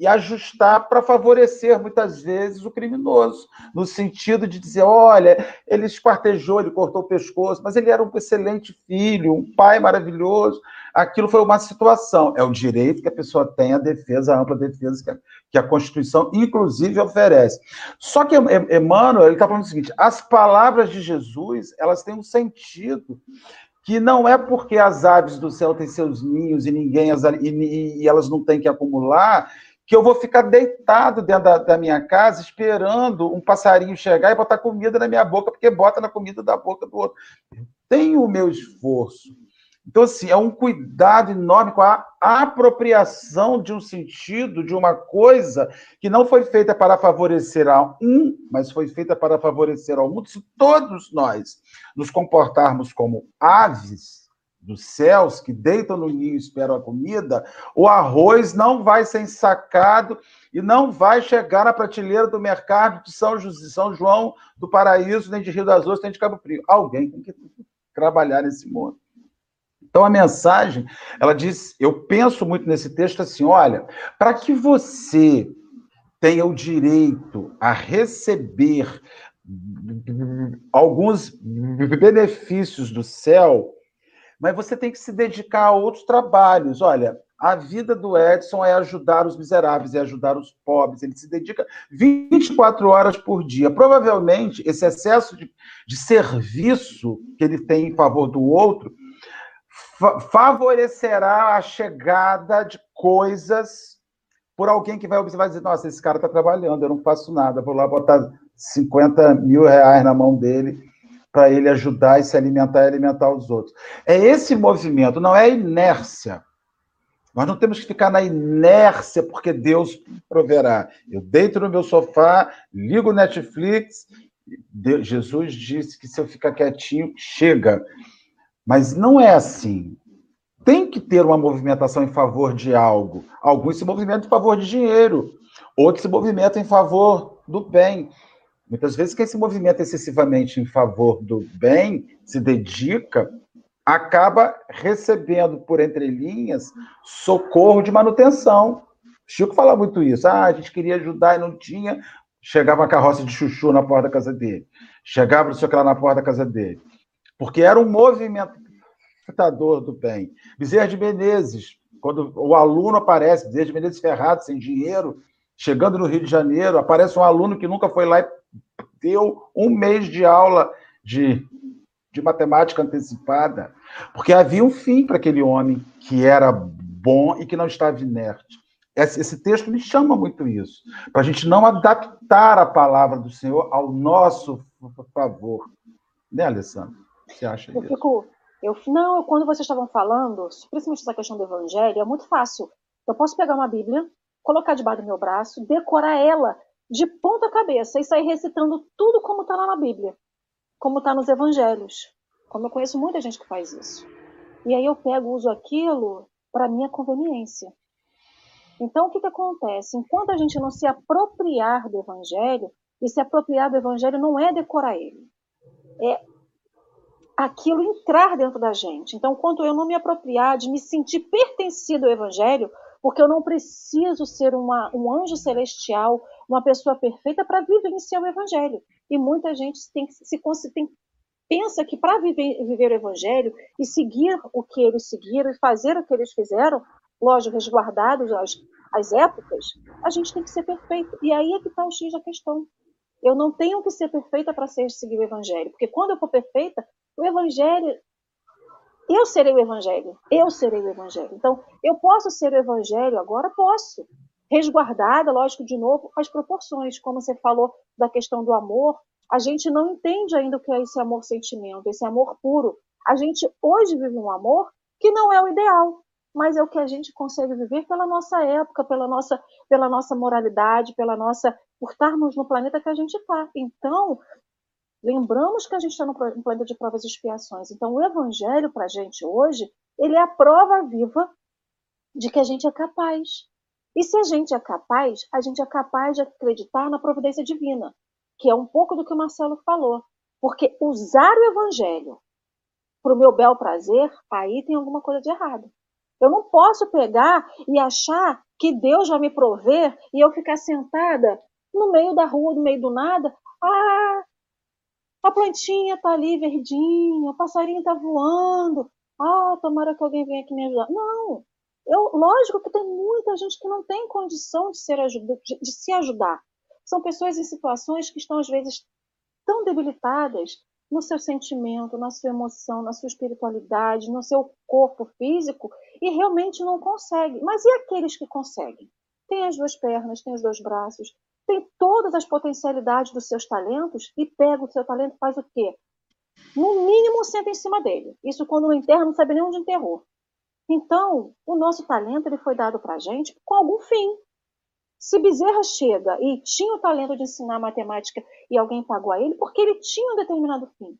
e ajustar para favorecer muitas vezes o criminoso, no sentido de dizer: olha, ele esquartejou, ele cortou o pescoço, mas ele era um excelente filho, um pai maravilhoso. Aquilo foi uma situação. É o direito que a pessoa tem à defesa, a ampla defesa que a, que a Constituição, inclusive, oferece. Só que Emmanuel ele está falando o seguinte: as palavras de Jesus elas têm um sentido que não é porque as aves do céu têm seus ninhos e ninguém as, e, e elas não têm que acumular que eu vou ficar deitado dentro da, da, minha casa esperando um passarinho chegar e botar comida na minha boca, porque bota na comida da boca do outro. Tenho o meu esforço. Então, assim, é um cuidado enorme com a apropriação de um sentido, de uma coisa que não foi feita para favorecer a um, mas foi feita para favorecer ao mundo. Se todos nós nos comportarmos como aves, dos céus que deitam no ninho e esperam a comida, o arroz não vai ser ensacado e não vai chegar na prateleira do mercado de São, José, São João do Paraíso, nem de Rio das Ostras, nem de Cabo Frio. Alguém tem que trabalhar nesse mundo. Então a mensagem, ela diz, eu penso muito nesse texto assim, olha, para que você tenha o direito a receber alguns benefícios do céu, mas você tem que se dedicar a outros trabalhos. Olha, a vida do Edson é ajudar os miseráveis, é ajudar os pobres. Ele se dedica 24 horas por dia. Provavelmente, esse excesso de, de serviço que ele tem em favor do outro fa favorecerá a chegada de coisas por alguém que vai observar e dizer: Nossa, esse cara está trabalhando, eu não faço nada, vou lá botar 50 mil reais na mão dele para ele ajudar e se alimentar e alimentar os outros. É esse movimento, não é inércia. Nós não temos que ficar na inércia porque Deus proverá. Eu deito no meu sofá, ligo o Netflix. Deus, Jesus disse que se eu ficar quietinho, chega. Mas não é assim. Tem que ter uma movimentação em favor de algo. Alguns se movimentam em favor de dinheiro. ou que se movimenta em favor do bem. Muitas vezes, quem se movimenta excessivamente em favor do bem, se dedica, acaba recebendo, por entre linhas, socorro de manutenção. Chico fala muito isso. Ah, a gente queria ajudar e não tinha. Chegava a carroça de chuchu na porta da casa dele. Chegava, não sei o que lá, na porta da casa dele. Porque era um movimentador do bem. Bezerra de Menezes, quando o aluno aparece, Bezerra de Menezes ferrado, sem dinheiro, chegando no Rio de Janeiro, aparece um aluno que nunca foi lá e deu um mês de aula de, de matemática antecipada, porque havia um fim para aquele homem que era bom e que não estava inerte. Esse, esse texto me chama muito isso, para a gente não adaptar a palavra do Senhor ao nosso favor. Né, Alessandro? Você acha eu isso? Fico, eu, não, quando vocês estavam falando, principalmente essa questão do evangelho, é muito fácil. Eu posso pegar uma Bíblia, colocar debaixo do meu braço, decorar ela de ponta cabeça e sair recitando tudo como está lá na Bíblia, como está nos evangelhos. Como eu conheço muita gente que faz isso. E aí eu pego, uso aquilo para minha conveniência. Então, o que, que acontece? Enquanto a gente não se apropriar do evangelho, e se apropriar do evangelho não é decorar ele, é aquilo entrar dentro da gente. Então, quando eu não me apropriar de me sentir pertencido ao evangelho, porque eu não preciso ser uma, um anjo celestial, uma pessoa perfeita para vivenciar o evangelho. E muita gente tem, se, tem, pensa que para viver, viver o evangelho e seguir o que eles seguiram e fazer o que eles fizeram, lógico, resguardados as, as épocas, a gente tem que ser perfeito. E aí é que está o X da questão. Eu não tenho que ser perfeita para seguir o evangelho, porque quando eu for perfeita, o evangelho eu serei o evangelho. Eu serei o evangelho. Então, eu posso ser o evangelho agora? Posso. Resguardada, lógico, de novo, as proporções. Como você falou da questão do amor, a gente não entende ainda o que é esse amor-sentimento, esse amor puro. A gente hoje vive um amor que não é o ideal, mas é o que a gente consegue viver pela nossa época, pela nossa, pela nossa moralidade, pela nossa por estarmos no planeta que a gente está. Então, Lembramos que a gente está no planeta de provas e expiações. Então, o Evangelho para a gente hoje, ele é a prova viva de que a gente é capaz. E se a gente é capaz, a gente é capaz de acreditar na providência divina, que é um pouco do que o Marcelo falou. Porque usar o Evangelho para o meu bel prazer, aí tem alguma coisa de errado. Eu não posso pegar e achar que Deus vai me prover e eu ficar sentada no meio da rua, no meio do nada. Ah, a plantinha tá ali verdinha, o passarinho tá voando. Ah, tomara que alguém venha aqui me ajudar. Não. Eu, lógico que tem muita gente que não tem condição de, ser de, de se ajudar. São pessoas em situações que estão, às vezes, tão debilitadas no seu sentimento, na sua emoção, na sua espiritualidade, no seu corpo físico e realmente não conseguem. Mas e aqueles que conseguem? Tem as duas pernas, tem os dois braços, tem todas as potencialidades dos seus talentos e pega o seu talento e faz o quê? No mínimo senta em cima dele. Isso quando não enterra, não sabe nem onde enterrou. Então, o nosso talento ele foi dado para a gente com algum fim. Se Bezerra chega e tinha o talento de ensinar matemática e alguém pagou a ele, porque ele tinha um determinado fim.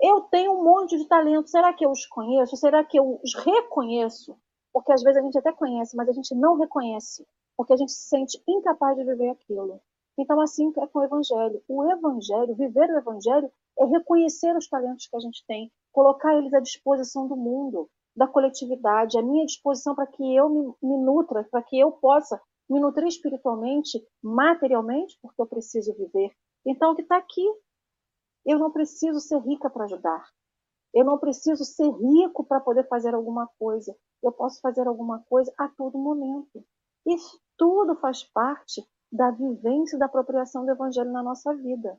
Eu tenho um monte de talento. Será que eu os conheço? Será que eu os reconheço? Porque às vezes a gente até conhece, mas a gente não reconhece porque a gente se sente incapaz de viver aquilo. Então, assim é com o Evangelho. O Evangelho, viver o Evangelho, é reconhecer os talentos que a gente tem, colocar eles à disposição do mundo, da coletividade, à minha disposição para que eu me, me nutra, para que eu possa me nutrir espiritualmente, materialmente, porque eu preciso viver. Então, o que está aqui? Eu não preciso ser rica para ajudar. Eu não preciso ser rico para poder fazer alguma coisa. Eu posso fazer alguma coisa a todo momento. Isso tudo faz parte da vivência da apropriação do evangelho na nossa vida.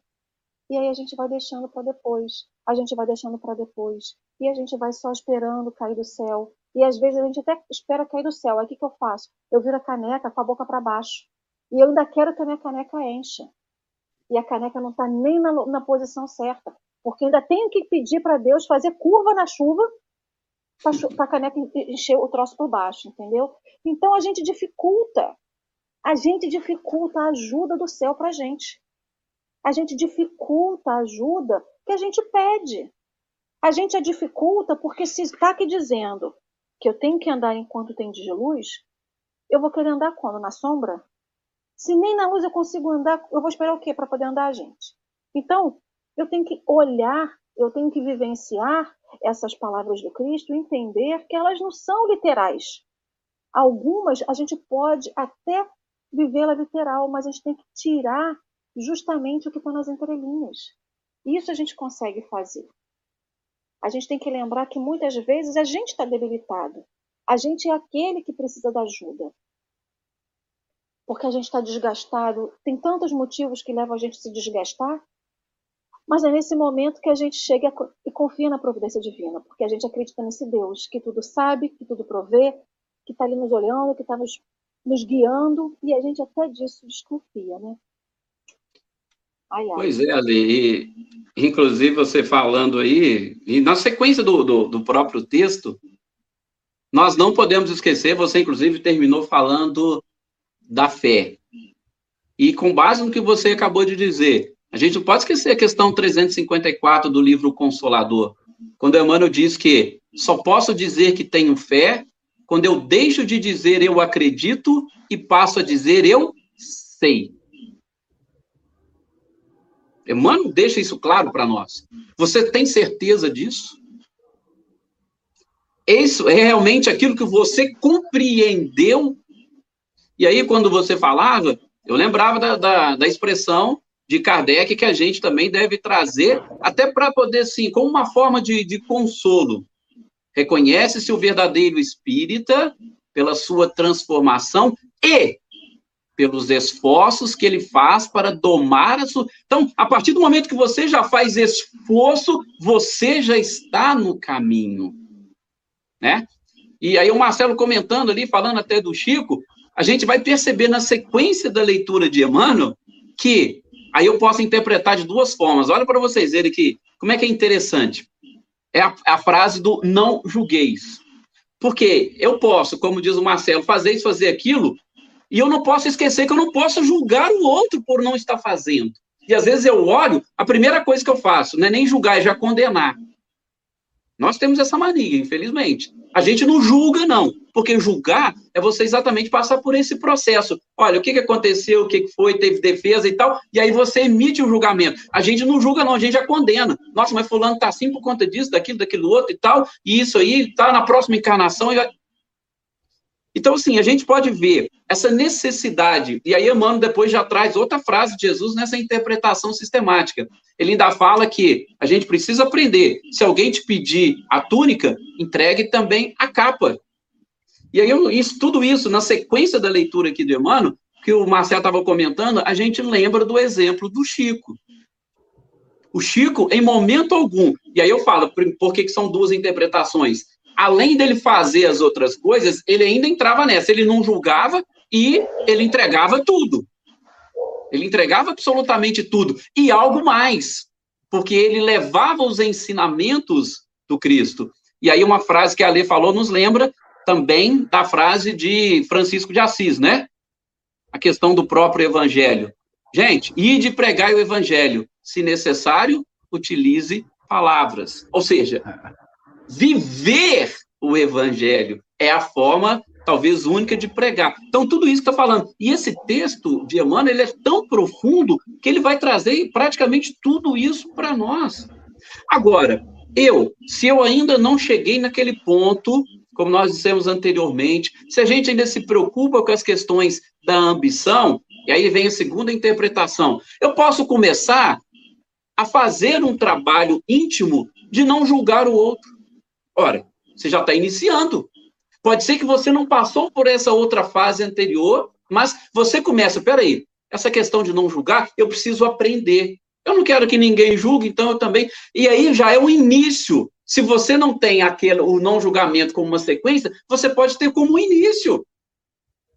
E aí a gente vai deixando para depois, a gente vai deixando para depois, e a gente vai só esperando cair do céu. E às vezes a gente até espera cair do céu. Aí o que, que eu faço? Eu viro a caneca com a boca para baixo. E eu ainda quero que a minha caneca encha. E a caneca não está nem na, na posição certa. Porque ainda tenho que pedir para Deus fazer curva na chuva para a caneca encher o troço por baixo, entendeu? Então a gente dificulta, a gente dificulta a ajuda do céu para a gente. A gente dificulta a ajuda que a gente pede. A gente a dificulta porque se está aqui dizendo que eu tenho que andar enquanto tem de luz, eu vou querer andar quando? Na sombra? Se nem na luz eu consigo andar, eu vou esperar o quê para poder andar, gente? Então, eu tenho que olhar, eu tenho que vivenciar essas palavras do Cristo entender que elas não são literais. Algumas a gente pode até vivê-la literal, mas a gente tem que tirar justamente o que está nas entrelinhas. Isso a gente consegue fazer. A gente tem que lembrar que muitas vezes a gente está debilitado. A gente é aquele que precisa da ajuda. Porque a gente está desgastado. Tem tantos motivos que levam a gente a se desgastar. Mas é nesse momento que a gente chega e confia na providência divina. Porque a gente acredita nesse Deus que tudo sabe, que tudo provê, que está ali nos olhando, que está nos, nos guiando. E a gente até disso desconfia, né? Ai, ai. Pois é, Ali. Inclusive, você falando aí, e na sequência do, do, do, próprio texto, nós não podemos esquecer, você inclusive terminou falando da fé. E com base no que você acabou de dizer, a gente não pode esquecer a questão 354 do livro Consolador, quando Emmanuel diz que só posso dizer que tenho fé quando eu deixo de dizer eu acredito e passo a dizer eu sei. Emmanuel deixa isso claro para nós. Você tem certeza disso? Isso é realmente aquilo que você compreendeu? E aí, quando você falava, eu lembrava da, da, da expressão de Kardec que a gente também deve trazer, até para poder, sim, como uma forma de, de consolo. Reconhece-se o verdadeiro espírita pela sua transformação e pelos esforços que ele faz para domar a sua. Então, a partir do momento que você já faz esforço, você já está no caminho, né? E aí o Marcelo comentando ali, falando até do Chico, a gente vai perceber na sequência da leitura de Emmanuel que aí eu posso interpretar de duas formas. Olha para vocês verem aqui, como é que é interessante. É a, a frase do não julgueis. Porque eu posso, como diz o Marcelo, fazer isso, fazer aquilo, e eu não posso esquecer que eu não posso julgar o outro por não estar fazendo. E às vezes eu olho, a primeira coisa que eu faço não é nem julgar, é já condenar. Nós temos essa mania, infelizmente. A gente não julga, não. Porque julgar é você exatamente passar por esse processo. Olha, o que, que aconteceu, o que, que foi, teve defesa e tal, e aí você emite o julgamento. A gente não julga, não, a gente já condena. Nossa, mas fulano tá assim por conta disso, daquilo, daquilo outro e tal, e isso aí tá na próxima encarnação. E... Então, assim, a gente pode ver essa necessidade, e aí Emmanuel depois já traz outra frase de Jesus nessa interpretação sistemática. Ele ainda fala que a gente precisa aprender, se alguém te pedir a túnica, entregue também a capa. E aí, isso, tudo isso, na sequência da leitura aqui do Emmanuel, que o Marcelo estava comentando, a gente lembra do exemplo do Chico. O Chico, em momento algum, e aí eu falo, por que, que são duas interpretações? além dele fazer as outras coisas, ele ainda entrava nessa. Ele não julgava e ele entregava tudo. Ele entregava absolutamente tudo. E algo mais, porque ele levava os ensinamentos do Cristo. E aí, uma frase que a Lê falou nos lembra também da frase de Francisco de Assis, né? A questão do próprio evangelho. Gente, e de pregar o evangelho. Se necessário, utilize palavras. Ou seja, viver o evangelho. É a forma, talvez, única de pregar. Então, tudo isso que está falando. E esse texto de Emmanuel, ele é tão profundo que ele vai trazer praticamente tudo isso para nós. Agora, eu, se eu ainda não cheguei naquele ponto, como nós dissemos anteriormente, se a gente ainda se preocupa com as questões da ambição, e aí vem a segunda interpretação, eu posso começar a fazer um trabalho íntimo de não julgar o outro. Ora, você já está iniciando. Pode ser que você não passou por essa outra fase anterior, mas você começa, peraí, essa questão de não julgar, eu preciso aprender. Eu não quero que ninguém julgue, então eu também. E aí já é um início. Se você não tem aquele, o não julgamento como uma sequência, você pode ter como um início.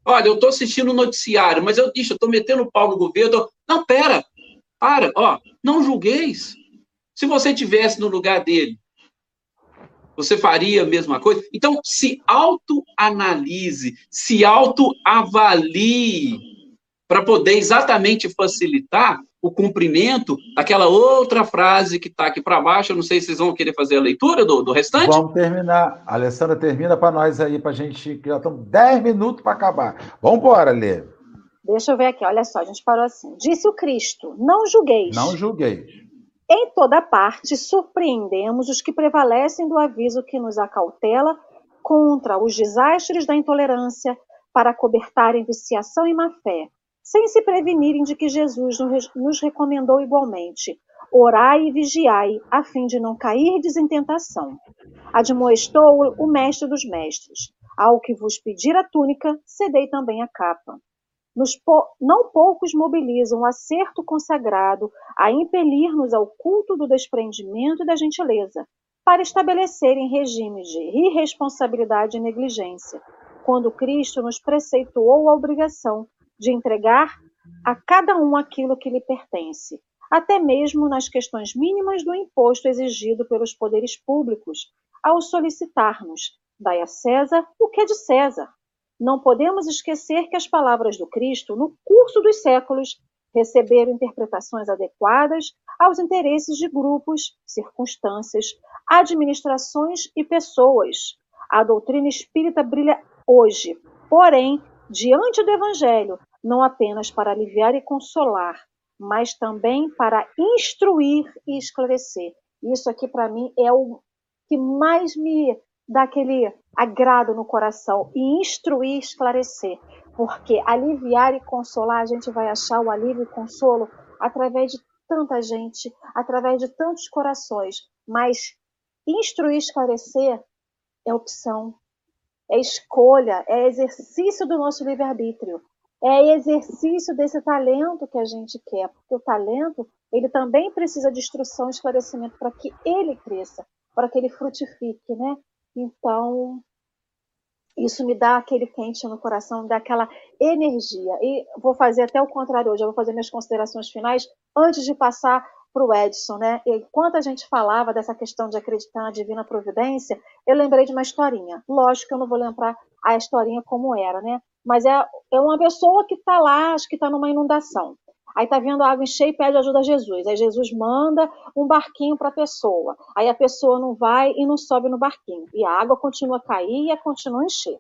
Olha, eu estou assistindo o noticiário, mas eu, estou metendo o pau no governo. Não, pera, para, ó, não julgueis. Se você tivesse no lugar dele, você faria a mesma coisa? Então, se autoanalise, se autoavalie, para poder exatamente facilitar o cumprimento daquela outra frase que está aqui para baixo. Eu não sei se vocês vão querer fazer a leitura do, do restante. Vamos terminar. A Alessandra, termina para nós aí, para a gente, que já estamos 10 minutos para acabar. Vamos embora, Lê. Deixa eu ver aqui, olha só, a gente parou assim. Disse o Cristo: Não julgueis. Não julgueis. Em toda parte, surpreendemos os que prevalecem do aviso que nos acautela contra os desastres da intolerância para cobertarem viciação e má-fé, sem se prevenirem de que Jesus nos recomendou igualmente: orai e vigiai, a fim de não cairdes em tentação. Admoestou o mestre dos mestres: ao que vos pedir a túnica, cedei também a capa. Po não poucos mobilizam o acerto consagrado a impelir-nos ao culto do desprendimento e da gentileza, para estabelecerem regimes de irresponsabilidade e negligência, quando Cristo nos preceituou a obrigação de entregar a cada um aquilo que lhe pertence, até mesmo nas questões mínimas do imposto exigido pelos poderes públicos, ao solicitar-nos: dai a César o que é de César. Não podemos esquecer que as palavras do Cristo, no curso dos séculos, receberam interpretações adequadas aos interesses de grupos, circunstâncias, administrações e pessoas. A doutrina espírita brilha hoje, porém, diante do Evangelho, não apenas para aliviar e consolar, mas também para instruir e esclarecer. Isso aqui, para mim, é o que mais me dá aquele agrado no coração. E instruir esclarecer. Porque aliviar e consolar, a gente vai achar o alívio e consolo através de tanta gente, através de tantos corações. Mas instruir esclarecer é opção, é escolha, é exercício do nosso livre-arbítrio, é exercício desse talento que a gente quer, porque o talento ele também precisa de instrução e esclarecimento para que ele cresça, para que ele frutifique, né? Então, isso me dá aquele quente no coração, dá aquela energia. E vou fazer até o contrário hoje, eu vou fazer minhas considerações finais antes de passar para o Edson, né? Enquanto a gente falava dessa questão de acreditar na divina providência, eu lembrei de uma historinha. Lógico que eu não vou lembrar a historinha como era, né? Mas é, é uma pessoa que está lá, acho que está numa inundação. Aí tá vendo a água encher e pede ajuda a Jesus. Aí Jesus manda um barquinho para a pessoa. Aí a pessoa não vai e não sobe no barquinho. E a água continua a cair e continua a encher.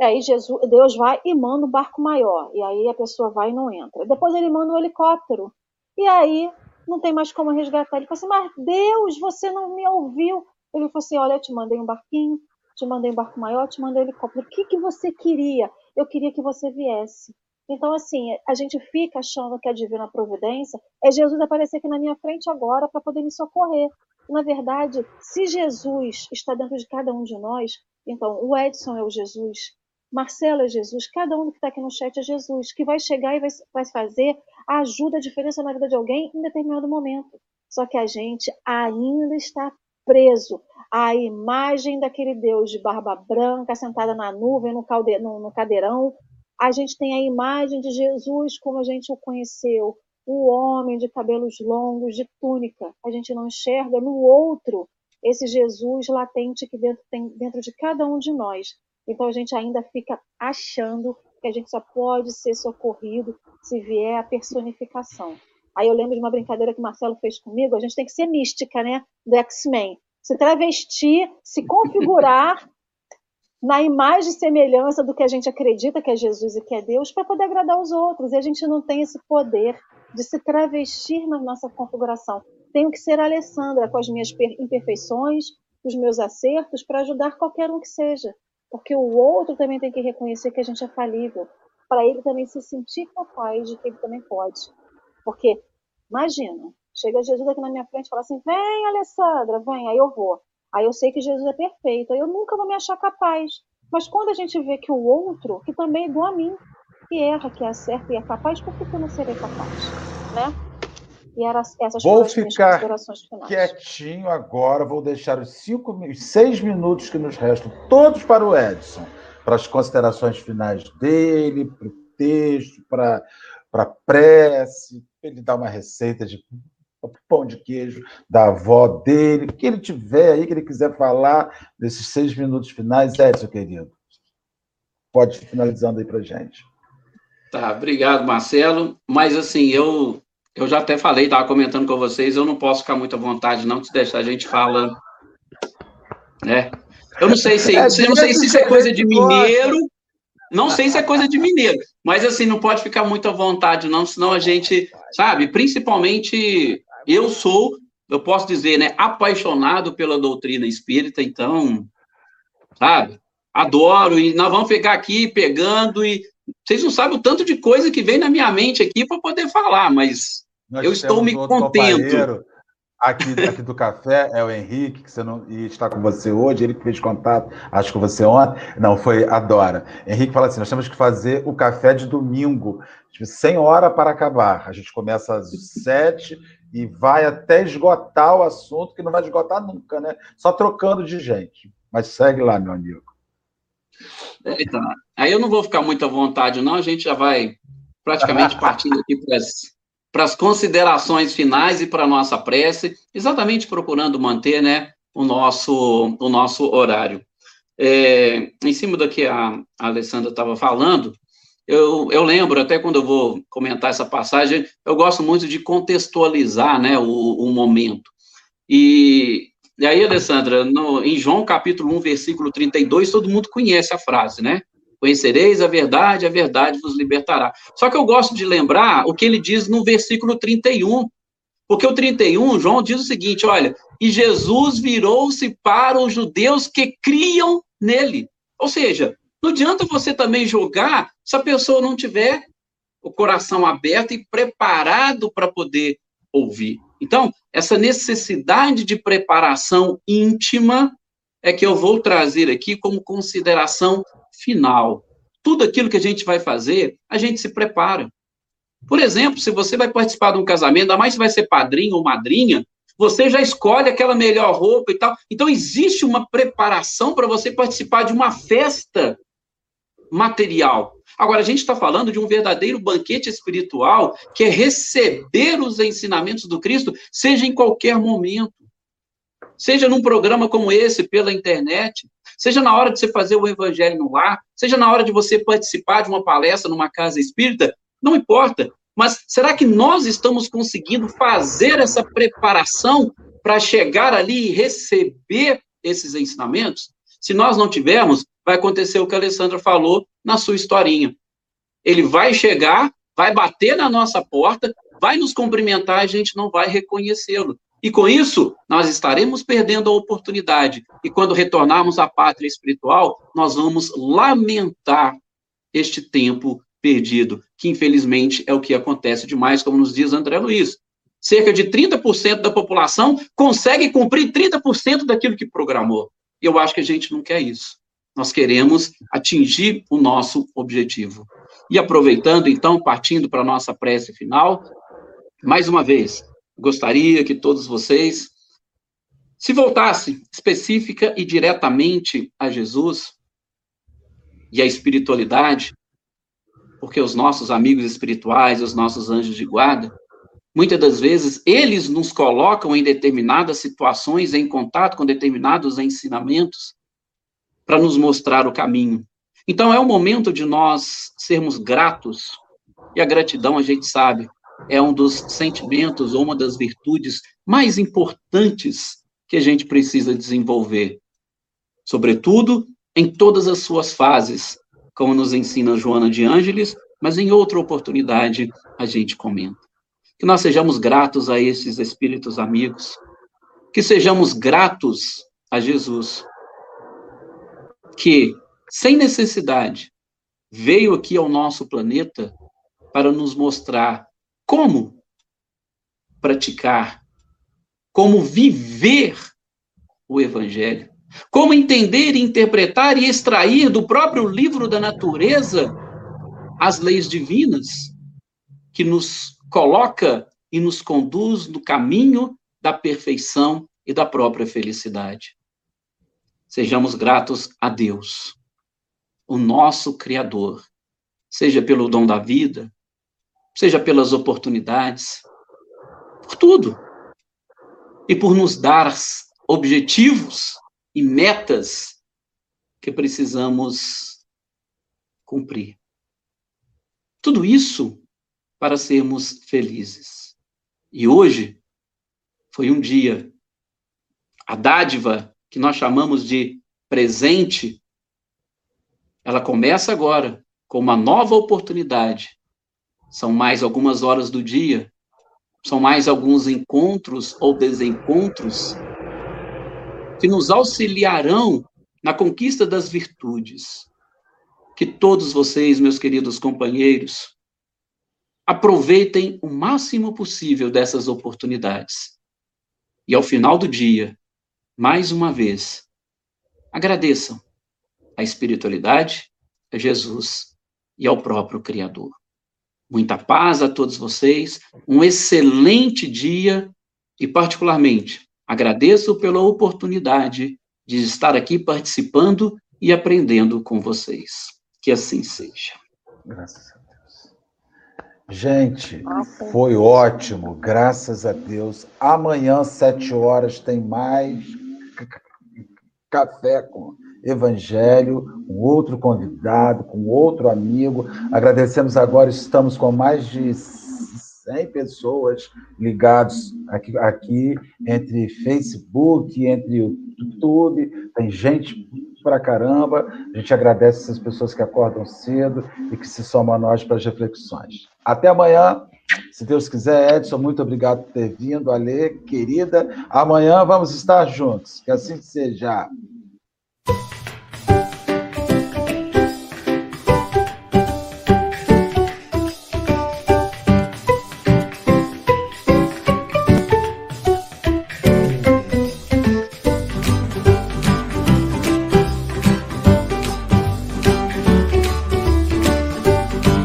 Aí Jesus, Deus vai e manda um barco maior. E aí a pessoa vai e não entra. Depois ele manda um helicóptero. E aí não tem mais como resgatar. Ele fala assim, mas Deus, você não me ouviu. Ele falou assim, olha, eu te mandei um barquinho, te mandei um barco maior, te mandei um helicóptero. O que, que você queria? Eu queria que você viesse. Então, assim, a gente fica achando que a divina providência é Jesus aparecer aqui na minha frente agora para poder me socorrer. Na verdade, se Jesus está dentro de cada um de nós, então o Edson é o Jesus, Marcelo é Jesus, cada um que está aqui no chat é Jesus, que vai chegar e vai, vai fazer a ajuda, a diferença na vida de alguém em determinado momento. Só que a gente ainda está preso à imagem daquele Deus de barba branca, sentada na nuvem, no, calde, no, no cadeirão. A gente tem a imagem de Jesus como a gente o conheceu, o homem de cabelos longos, de túnica. A gente não enxerga no outro esse Jesus latente que dentro, tem dentro de cada um de nós. Então a gente ainda fica achando que a gente só pode ser socorrido se vier a personificação. Aí eu lembro de uma brincadeira que o Marcelo fez comigo, a gente tem que ser mística, né? Do X-Men. Se travestir, se configurar na imagem e semelhança do que a gente acredita que é Jesus e que é Deus, para poder agradar os outros. E a gente não tem esse poder de se travestir na nossa configuração. Tenho que ser Alessandra com as minhas imperfeições, os meus acertos, para ajudar qualquer um que seja. Porque o outro também tem que reconhecer que a gente é falível, para ele também se sentir capaz de que ele também pode. Porque, imagina, chega Jesus aqui na minha frente e fala assim: vem, Alessandra, vem, aí eu vou. Aí eu sei que Jesus é perfeito, aí eu nunca vou me achar capaz. Mas quando a gente vê que o outro, que também é igual a mim, que erra, que acerta e é capaz, por que eu não serei capaz? Né? E era essas vou ficar quietinho agora, vou deixar os, cinco, os seis minutos que nos restam todos para o Edson, para as considerações finais dele, para o texto, para a prece, para ele dar uma receita de pão de queijo da avó dele, o que ele tiver aí, que ele quiser falar nesses seis minutos finais, Edson, querido. Pode ir finalizando aí para gente. Tá, obrigado, Marcelo. Mas assim, eu eu já até falei, estava comentando com vocês, eu não posso ficar muito à vontade, não, se deixar a gente fala. Né? Eu não sei se, é, eu não sei se isso é coisa de mineiro. Não sei se é coisa de mineiro, mas assim, não pode ficar muito à vontade, não, senão a gente, sabe, principalmente eu sou, eu posso dizer, né, apaixonado pela doutrina espírita, então, sabe, adoro, e nós vamos ficar aqui pegando, e vocês não sabem o tanto de coisa que vem na minha mente aqui para poder falar, mas nós eu estou me contendo aqui, aqui do café é o Henrique, que você não e está com você hoje, ele que fez contato, acho que você ontem. Não, foi a Dora. Henrique fala assim: nós temos que fazer o café de domingo, tipo, sem hora para acabar. A gente começa às sete e vai até esgotar o assunto, que não vai esgotar nunca, né? Só trocando de gente. Mas segue lá, meu amigo. Eita, aí eu não vou ficar muito à vontade, não. A gente já vai praticamente <laughs> partindo aqui para as considerações finais e para a nossa prece, exatamente procurando manter né, o, nosso, o nosso horário. É, em cima do que a, a Alessandra estava falando, eu, eu lembro, até quando eu vou comentar essa passagem, eu gosto muito de contextualizar né, o, o momento. E, e aí, Alessandra, no, em João capítulo 1, versículo 32, todo mundo conhece a frase, né? Conhecereis a verdade, a verdade vos libertará. Só que eu gosto de lembrar o que ele diz no versículo 31. Porque o 31, João diz o seguinte: olha, e Jesus virou-se para os judeus que criam nele. Ou seja, não adianta você também jogar se a pessoa não tiver o coração aberto e preparado para poder ouvir. Então, essa necessidade de preparação íntima é que eu vou trazer aqui como consideração final. Tudo aquilo que a gente vai fazer, a gente se prepara. Por exemplo, se você vai participar de um casamento, ainda mais se vai ser padrinho ou madrinha, você já escolhe aquela melhor roupa e tal. Então, existe uma preparação para você participar de uma festa material. Agora, a gente está falando de um verdadeiro banquete espiritual, que é receber os ensinamentos do Cristo, seja em qualquer momento. Seja num programa como esse, pela internet, seja na hora de você fazer o evangelho no lar, seja na hora de você participar de uma palestra numa casa espírita, não importa. Mas será que nós estamos conseguindo fazer essa preparação para chegar ali e receber esses ensinamentos? Se nós não tivermos, vai acontecer o que a Alessandra falou na sua historinha. Ele vai chegar, vai bater na nossa porta, vai nos cumprimentar, a gente não vai reconhecê-lo. E com isso, nós estaremos perdendo a oportunidade. E quando retornarmos à pátria espiritual, nós vamos lamentar este tempo perdido, que infelizmente é o que acontece demais, como nos diz André Luiz. Cerca de 30% da população consegue cumprir 30% daquilo que programou. Eu acho que a gente não quer isso. Nós queremos atingir o nosso objetivo. E aproveitando, então, partindo para a nossa prece final, mais uma vez, gostaria que todos vocês se voltassem específica e diretamente a Jesus e a espiritualidade, porque os nossos amigos espirituais, os nossos anjos de guarda, muitas das vezes eles nos colocam em determinadas situações, em contato com determinados ensinamentos, para nos mostrar o caminho. Então é o momento de nós sermos gratos, e a gratidão a gente sabe, é um dos sentimentos ou uma das virtudes mais importantes que a gente precisa desenvolver. Sobretudo em todas as suas fases, como nos ensina Joana de Ângeles, mas em outra oportunidade a gente comenta. Que nós sejamos gratos a esses espíritos amigos, que sejamos gratos a Jesus, que, sem necessidade, veio aqui ao nosso planeta para nos mostrar como praticar, como viver o Evangelho, como entender, interpretar e extrair do próprio livro da natureza as leis divinas que nos coloca e nos conduz no caminho da perfeição e da própria felicidade. Sejamos gratos a Deus, o nosso Criador, seja pelo dom da vida, seja pelas oportunidades, por tudo. E por nos dar objetivos e metas que precisamos cumprir. Tudo isso para sermos felizes. E hoje foi um dia, a dádiva que nós chamamos de presente, ela começa agora com uma nova oportunidade. São mais algumas horas do dia, são mais alguns encontros ou desencontros que nos auxiliarão na conquista das virtudes. Que todos vocês, meus queridos companheiros, aproveitem o máximo possível dessas oportunidades. E ao final do dia, mais uma vez, agradeçam a espiritualidade, a Jesus e ao próprio Criador. Muita paz a todos vocês, um excelente dia e, particularmente, agradeço pela oportunidade de estar aqui participando e aprendendo com vocês. Que assim seja. Graças a Deus. Gente, foi ótimo, graças a Deus. Amanhã, sete horas, tem mais café com Evangelho, com outro convidado, com outro amigo. Agradecemos agora, estamos com mais de 100 pessoas ligados aqui, aqui entre Facebook, entre YouTube, tem gente pra caramba. A gente agradece essas pessoas que acordam cedo e que se somam a nós para as reflexões. Até amanhã. Se Deus quiser, Edson, muito obrigado por ter vindo, Alê, querida. Amanhã vamos estar juntos. Que assim seja.